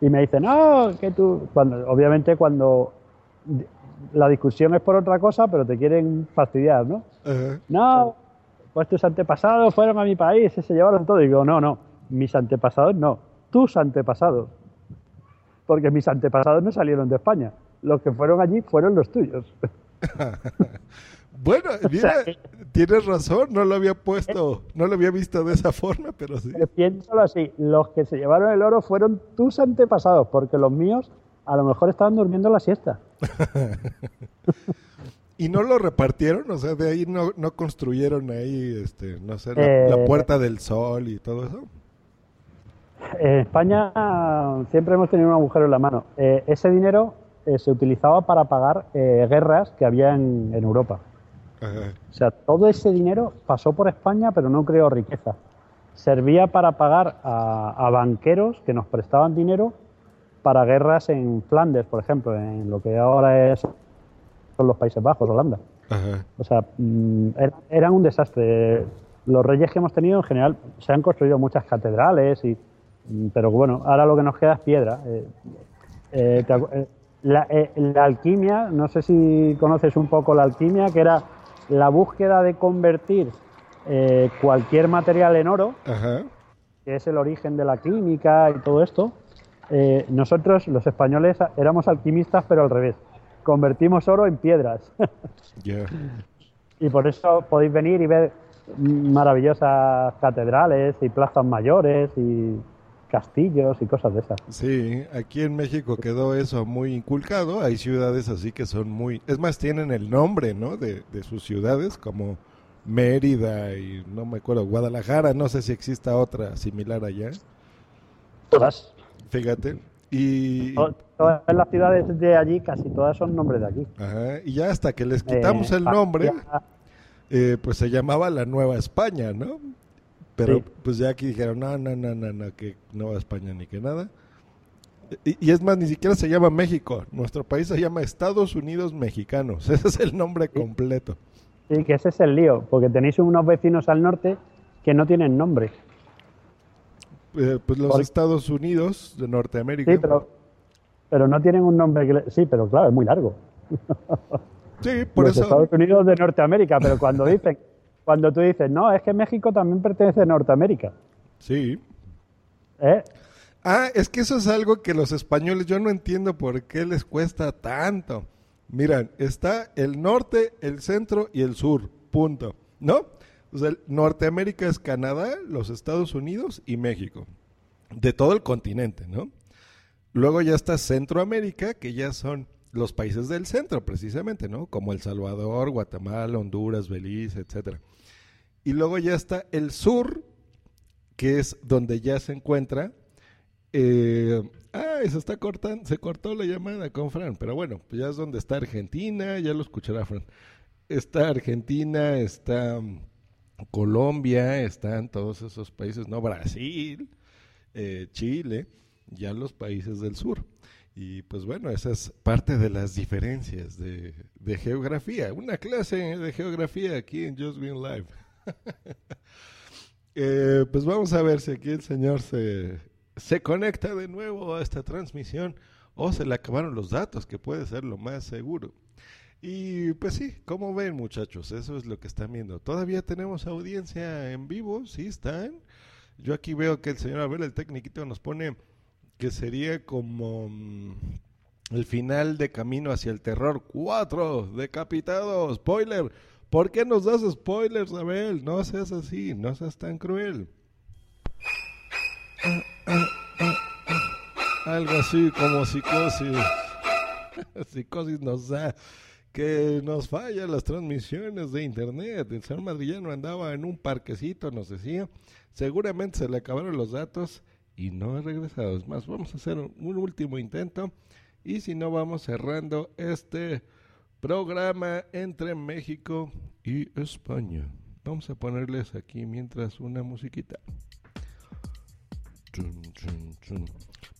Y me dice, no, que tú, cuando, obviamente cuando la discusión es por otra cosa, pero te quieren fastidiar, ¿no? Ajá. No, pues tus antepasados fueron a mi país y se llevaron todo. Y digo, no, no, mis antepasados no, tus antepasados. Porque mis antepasados no salieron de España. Los que fueron allí fueron los tuyos. Bueno, mira, sea, tienes razón, no lo había puesto, no lo había visto de esa forma, pero sí. Piénsalo así, los que se llevaron el oro fueron tus antepasados, porque los míos a lo mejor estaban durmiendo la siesta. ¿Y no lo repartieron? O sea, de ahí no, no construyeron ahí, este, no sé, la, Eh, la Puerta del Sol y todo eso. En España siempre hemos tenido un agujero en la mano. Eh, ese dinero eh, se utilizaba para pagar eh, guerras que había en, en Europa. Ajá. O sea, todo ese dinero pasó por España, pero no creó riqueza. Servía para pagar a, a banqueros que nos prestaban dinero para guerras en Flandes, por ejemplo, en lo que ahora es son los Países Bajos, Holanda. Ajá. O sea, mm, er- eran un desastre. Los reyes que hemos tenido en general se han construido muchas catedrales, y, mm, pero bueno, ahora lo que nos queda es piedra. Eh, eh, te eh, la, eh, la alquimia, no sé si conoces un poco la alquimia, que era la búsqueda de convertir eh, cualquier material en oro, Ajá. que es el origen de la química y todo esto. Eh, nosotros, los españoles, éramos alquimistas, pero al revés. Convertimos oro en piedras. Y por eso podéis venir y ver maravillosas catedrales y plazas mayores y castillos y cosas de esas. Sí, aquí en México quedó eso muy inculcado. Hay ciudades así que son muy... Es más, tienen el nombre, ¿no? De, de sus ciudades, como Mérida y no me acuerdo, Guadalajara. No sé si exista otra similar allá. Todas. Fíjate. Y, Todas las ciudades de allí, casi todas son nombres de aquí. ajá, y ya hasta que les quitamos Eh, el nombre, eh, pues se llamaba la Nueva España, ¿no? Pero Sí. pues ya aquí dijeron, no, no, no, no, no, que Nueva España ni que nada. Y, y es más, ni siquiera se llama México. Nuestro país se llama Estados Unidos Mexicanos. Ese es el nombre completo. Sí, que ese es el lío, porque tenéis unos vecinos al norte que no tienen nombre. Eh, pues los Estados Unidos de Norteamérica. Sí, pero, pero no tienen un nombre que le- Sí, pero claro, es muy largo. Sí, por los eso. Estados Unidos de Norteamérica, pero cuando dicen, cuando tú dices, no, es que México también pertenece a Norteamérica. Sí. ¿eh? Ah, es que eso es algo que los españoles, yo no entiendo por qué les cuesta tanto. Miran, está el norte, el centro y el sur, punto. ¿No? O sea, Norteamérica es Canadá, los Estados Unidos y México. De todo el continente, ¿no? Luego ya está Centroamérica, que ya son los países del centro, precisamente, ¿no? Como El Salvador, Guatemala, Honduras, Belice, etcétera. Y luego ya está el sur, que es donde ya se encuentra. Eh, ay, se está cortando, se cortó la llamada con Fran, pero bueno, pues ya es donde está Argentina, ya lo escuchará Fran. Está Argentina, está mm, Colombia, están todos esos países, ¿no? Brasil, eh, Chile, ya los países del sur. Y pues bueno, esa es parte de las diferencias de, de geografía. Una clase de geografía aquí en Just Green Live. Eh, pues vamos a ver si aquí el señor se, se conecta de nuevo a esta transmisión o se le acabaron los datos, que puede ser lo más seguro. Y pues sí, como ven muchachos, eso es lo que están viendo. Todavía tenemos audiencia en vivo, sí están. Yo aquí veo que el señor Abel, el tecniquito, nos pone que sería como mm, el final de Camino hacia el Terror 4, decapitado, spoiler. ¿Por qué nos das spoilers, Abel? No seas así, no seas tan cruel. Algo así como psicosis. psicosis nos da que nos fallan las transmisiones de internet. El señor madrillano andaba en un parquecito, nos decía. Seguramente se le acabaron los datos y no ha regresado. Es más, vamos a hacer un, último intento Y si no, vamos cerrando este programa entre México y España. Vamos a ponerles aquí mientras una musiquita.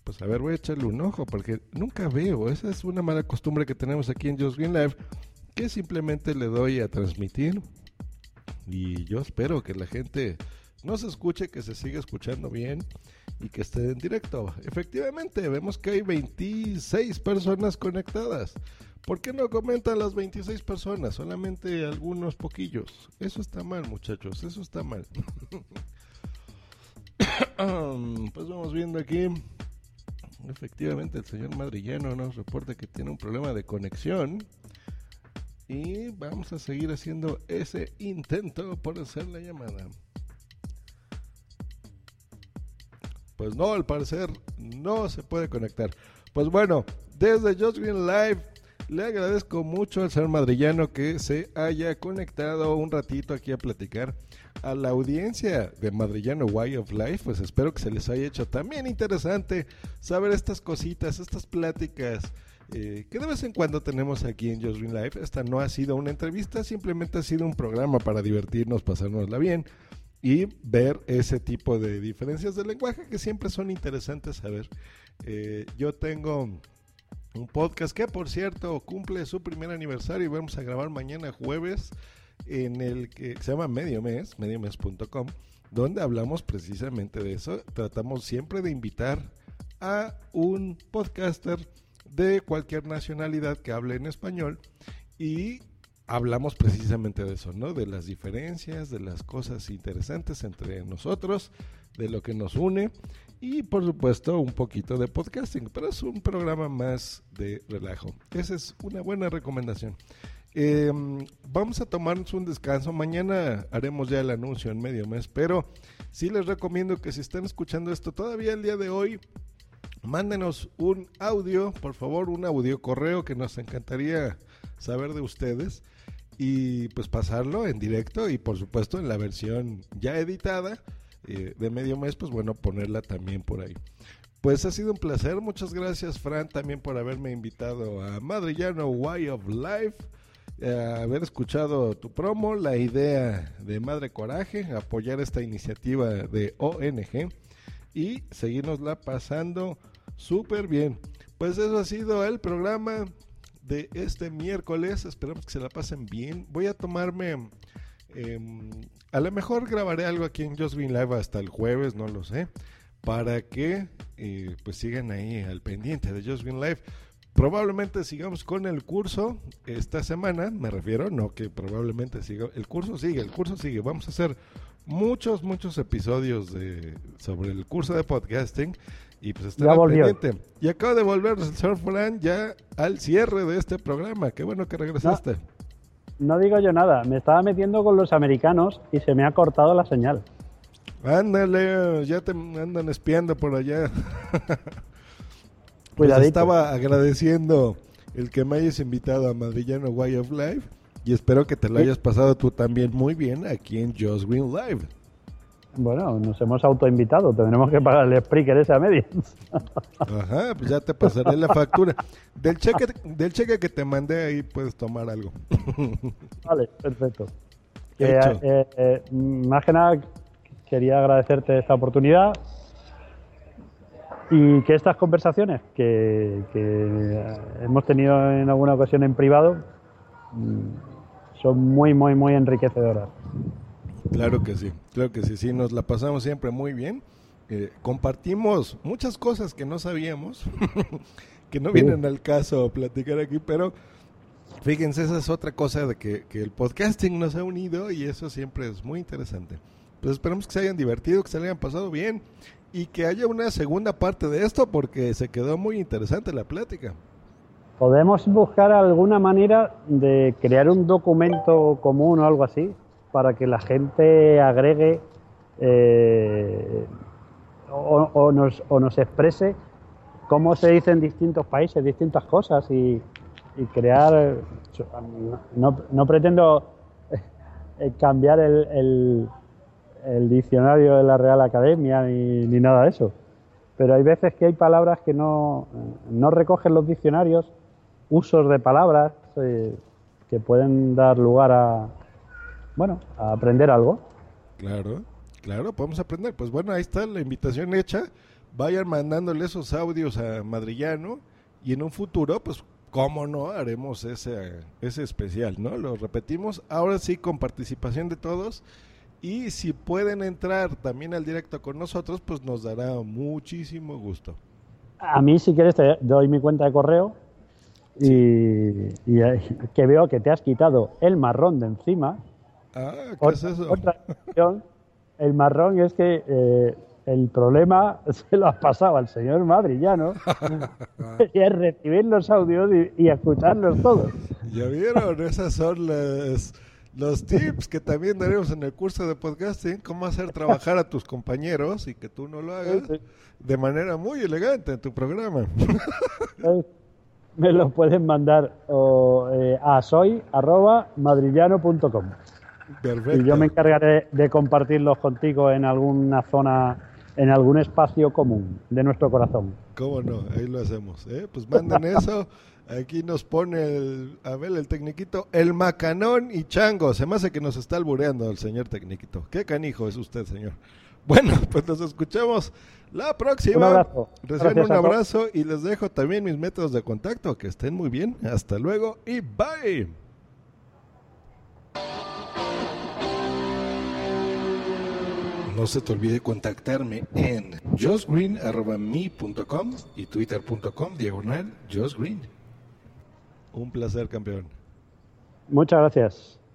Pues a ver, voy a echarle un ojo porque nunca veo. Esa es una mala costumbre que tenemos aquí en Just Green Live, que simplemente le doy a transmitir. Y yo espero que la gente no se escuche, que se siga escuchando bien y que esté en directo. Efectivamente, vemos que hay 26 personas conectadas. ¿Por qué no comentan las 26 personas? Solamente algunos poquillos. Eso está mal, muchachos, eso está mal. pues vamos viendo aquí. Efectivamente, el señor madrillano nos reporta que tiene un problema de conexión. Y vamos a seguir haciendo ese intento por hacer la llamada. Pues no, al parecer no se puede conectar. Pues bueno, desde Just Green Live le agradezco mucho al señor madrillano que se haya conectado un ratito aquí a platicar a la audiencia de Madrillano Way of Life. Pues espero que se les haya hecho también interesante saber estas cositas, estas pláticas. Eh, que de vez en cuando tenemos aquí en Just Green Life. Esta no ha sido una entrevista, simplemente ha sido un programa para divertirnos, pasárnosla bien y ver ese tipo de diferencias de lenguaje que siempre son interesantes saber. Eh, yo tengo un podcast que por cierto cumple su primer aniversario y vamos a grabar mañana jueves en el que se llama Medio Mes, mediomes.com, donde hablamos precisamente de eso. Tratamos siempre de invitar a un podcaster de cualquier nacionalidad que hable en español y hablamos precisamente de eso, ¿no? De las diferencias, de las cosas interesantes entre nosotros, de lo que nos une y por supuesto un poquito de podcasting, pero es un programa más de relajo. Esa es una buena recomendación. Em, vamos a tomarnos un descanso. Mañana haremos ya el anuncio en medio mes, pero sí les recomiendo que si están escuchando esto todavía el día de hoy, mándenos un audio, por favor, un audio correo que nos encantaría saber de ustedes y pues pasarlo en directo y por supuesto en la versión ya editada eh, de medio mes, pues bueno, ponerla también por ahí. Pues ha sido un placer, muchas gracias Fran también por haberme invitado a Madrillano Way of Life, eh, haber escuchado tu promo, la idea de Madre Coraje, apoyar esta iniciativa de ONG y seguirnosla pasando súper bien. Pues eso ha sido el programa de este miércoles. Esperamos que se la pasen bien. Voy a tomarme. Em, a lo mejor grabaré algo aquí en Just Green Live hasta el jueves, no lo sé. Para que eh, pues sigan ahí al pendiente de Just Green Live. Probablemente sigamos con el curso esta semana, me refiero, no que probablemente siga. El curso sigue, el curso sigue. Vamos a hacer muchos, muchos episodios de, sobre el curso de podcasting. Y pues está pendiente. Y acaba de volver el señor Fran ya al cierre de este programa. Qué bueno que regresaste. No, digo yo nada. Me estaba metiendo con los americanos y se me ha cortado la señal. Ándale, ya te andan espiando por allá. pues estaba agradeciendo el que me hayas invitado a Madrillano Way of Life y espero que te lo hayas pasado tú también muy bien aquí en Just Green Live. Bueno, nos hemos autoinvitado, tendremos que pagar el Spreaker ese a medio. Ajá, pues ya te pasaré la factura. Del cheque, del cheque que te mandé ahí puedes tomar algo. Vale, perfecto. Eh, eh, más que nada quería agradecerte esta oportunidad y que estas conversaciones que, hemos tenido en alguna ocasión en privado mm, son muy, muy, muy enriquecedoras. Claro que sí, claro que sí, sí, nos la pasamos siempre muy bien. Eh, compartimos muchas cosas que no sabíamos, que no vienen al caso platicar aquí, pero fíjense, esa es otra cosa de que, el podcasting nos ha unido y eso siempre es muy interesante. Pues esperamos que se hayan divertido, que se le hayan pasado bien y que haya una segunda parte de esto porque se quedó muy interesante la plática. ¿Podemos buscar alguna manera de crear un documento común o algo así? Para que la gente agregue eh, o, nos, exprese cómo se dice en distintos países distintas cosas y, crear. No, pretendo eh, cambiar el, el, diccionario de la Real Academia ni, nada de eso, pero hay veces que hay palabras que no, no recogen los diccionarios, usos de palabras eh, que pueden dar lugar a, bueno, a aprender algo. Claro, claro, podemos aprender. Pues bueno, ahí está la invitación hecha. Vayan mandándole esos audios a Madrillano y en un futuro, pues, cómo no, haremos ese, ese especial, ¿no? Lo repetimos, ahora sí con participación de todos. Y si pueden entrar también al directo con nosotros, pues nos dará muchísimo gusto. A mí, si quieres, te doy mi cuenta de correo y, y, eh, que veo que te has quitado el marrón de encima. Ah, ¿qué es eso? Otra cuestión, el marrón es que eh, el problema se lo has pasado al señor Madrillano y es recibir los audios y, y escucharlos todos. ¿Ya vieron? Esas son las, los tips que también daremos en el curso de podcasting, cómo hacer trabajar a tus compañeros y que tú no lo hagas de manera muy elegante en tu programa. Me lo pueden mandar o, eh, a soy@madrillano.com Perfecto. y yo me encargaré de compartirlos contigo en alguna zona, en algún espacio común de nuestro corazón. ¿Cómo no? Ahí lo hacemos. ¿eh? Pues manden eso. Aquí nos pone el, a ver, el tecniquito, el macanón y chango. Se me hace que nos está albureando el señor tecniquito. Qué canijo es usted, señor. Bueno, pues nos escuchamos la próxima. Un abrazo. Gracias un abrazo y les dejo también mis métodos de contacto. Que estén muy bien. Hasta luego y bye. No se te olvide contactarme en josgreen.me.com y twitter.com diagonal josgreen. Un placer, campeón. Muchas gracias.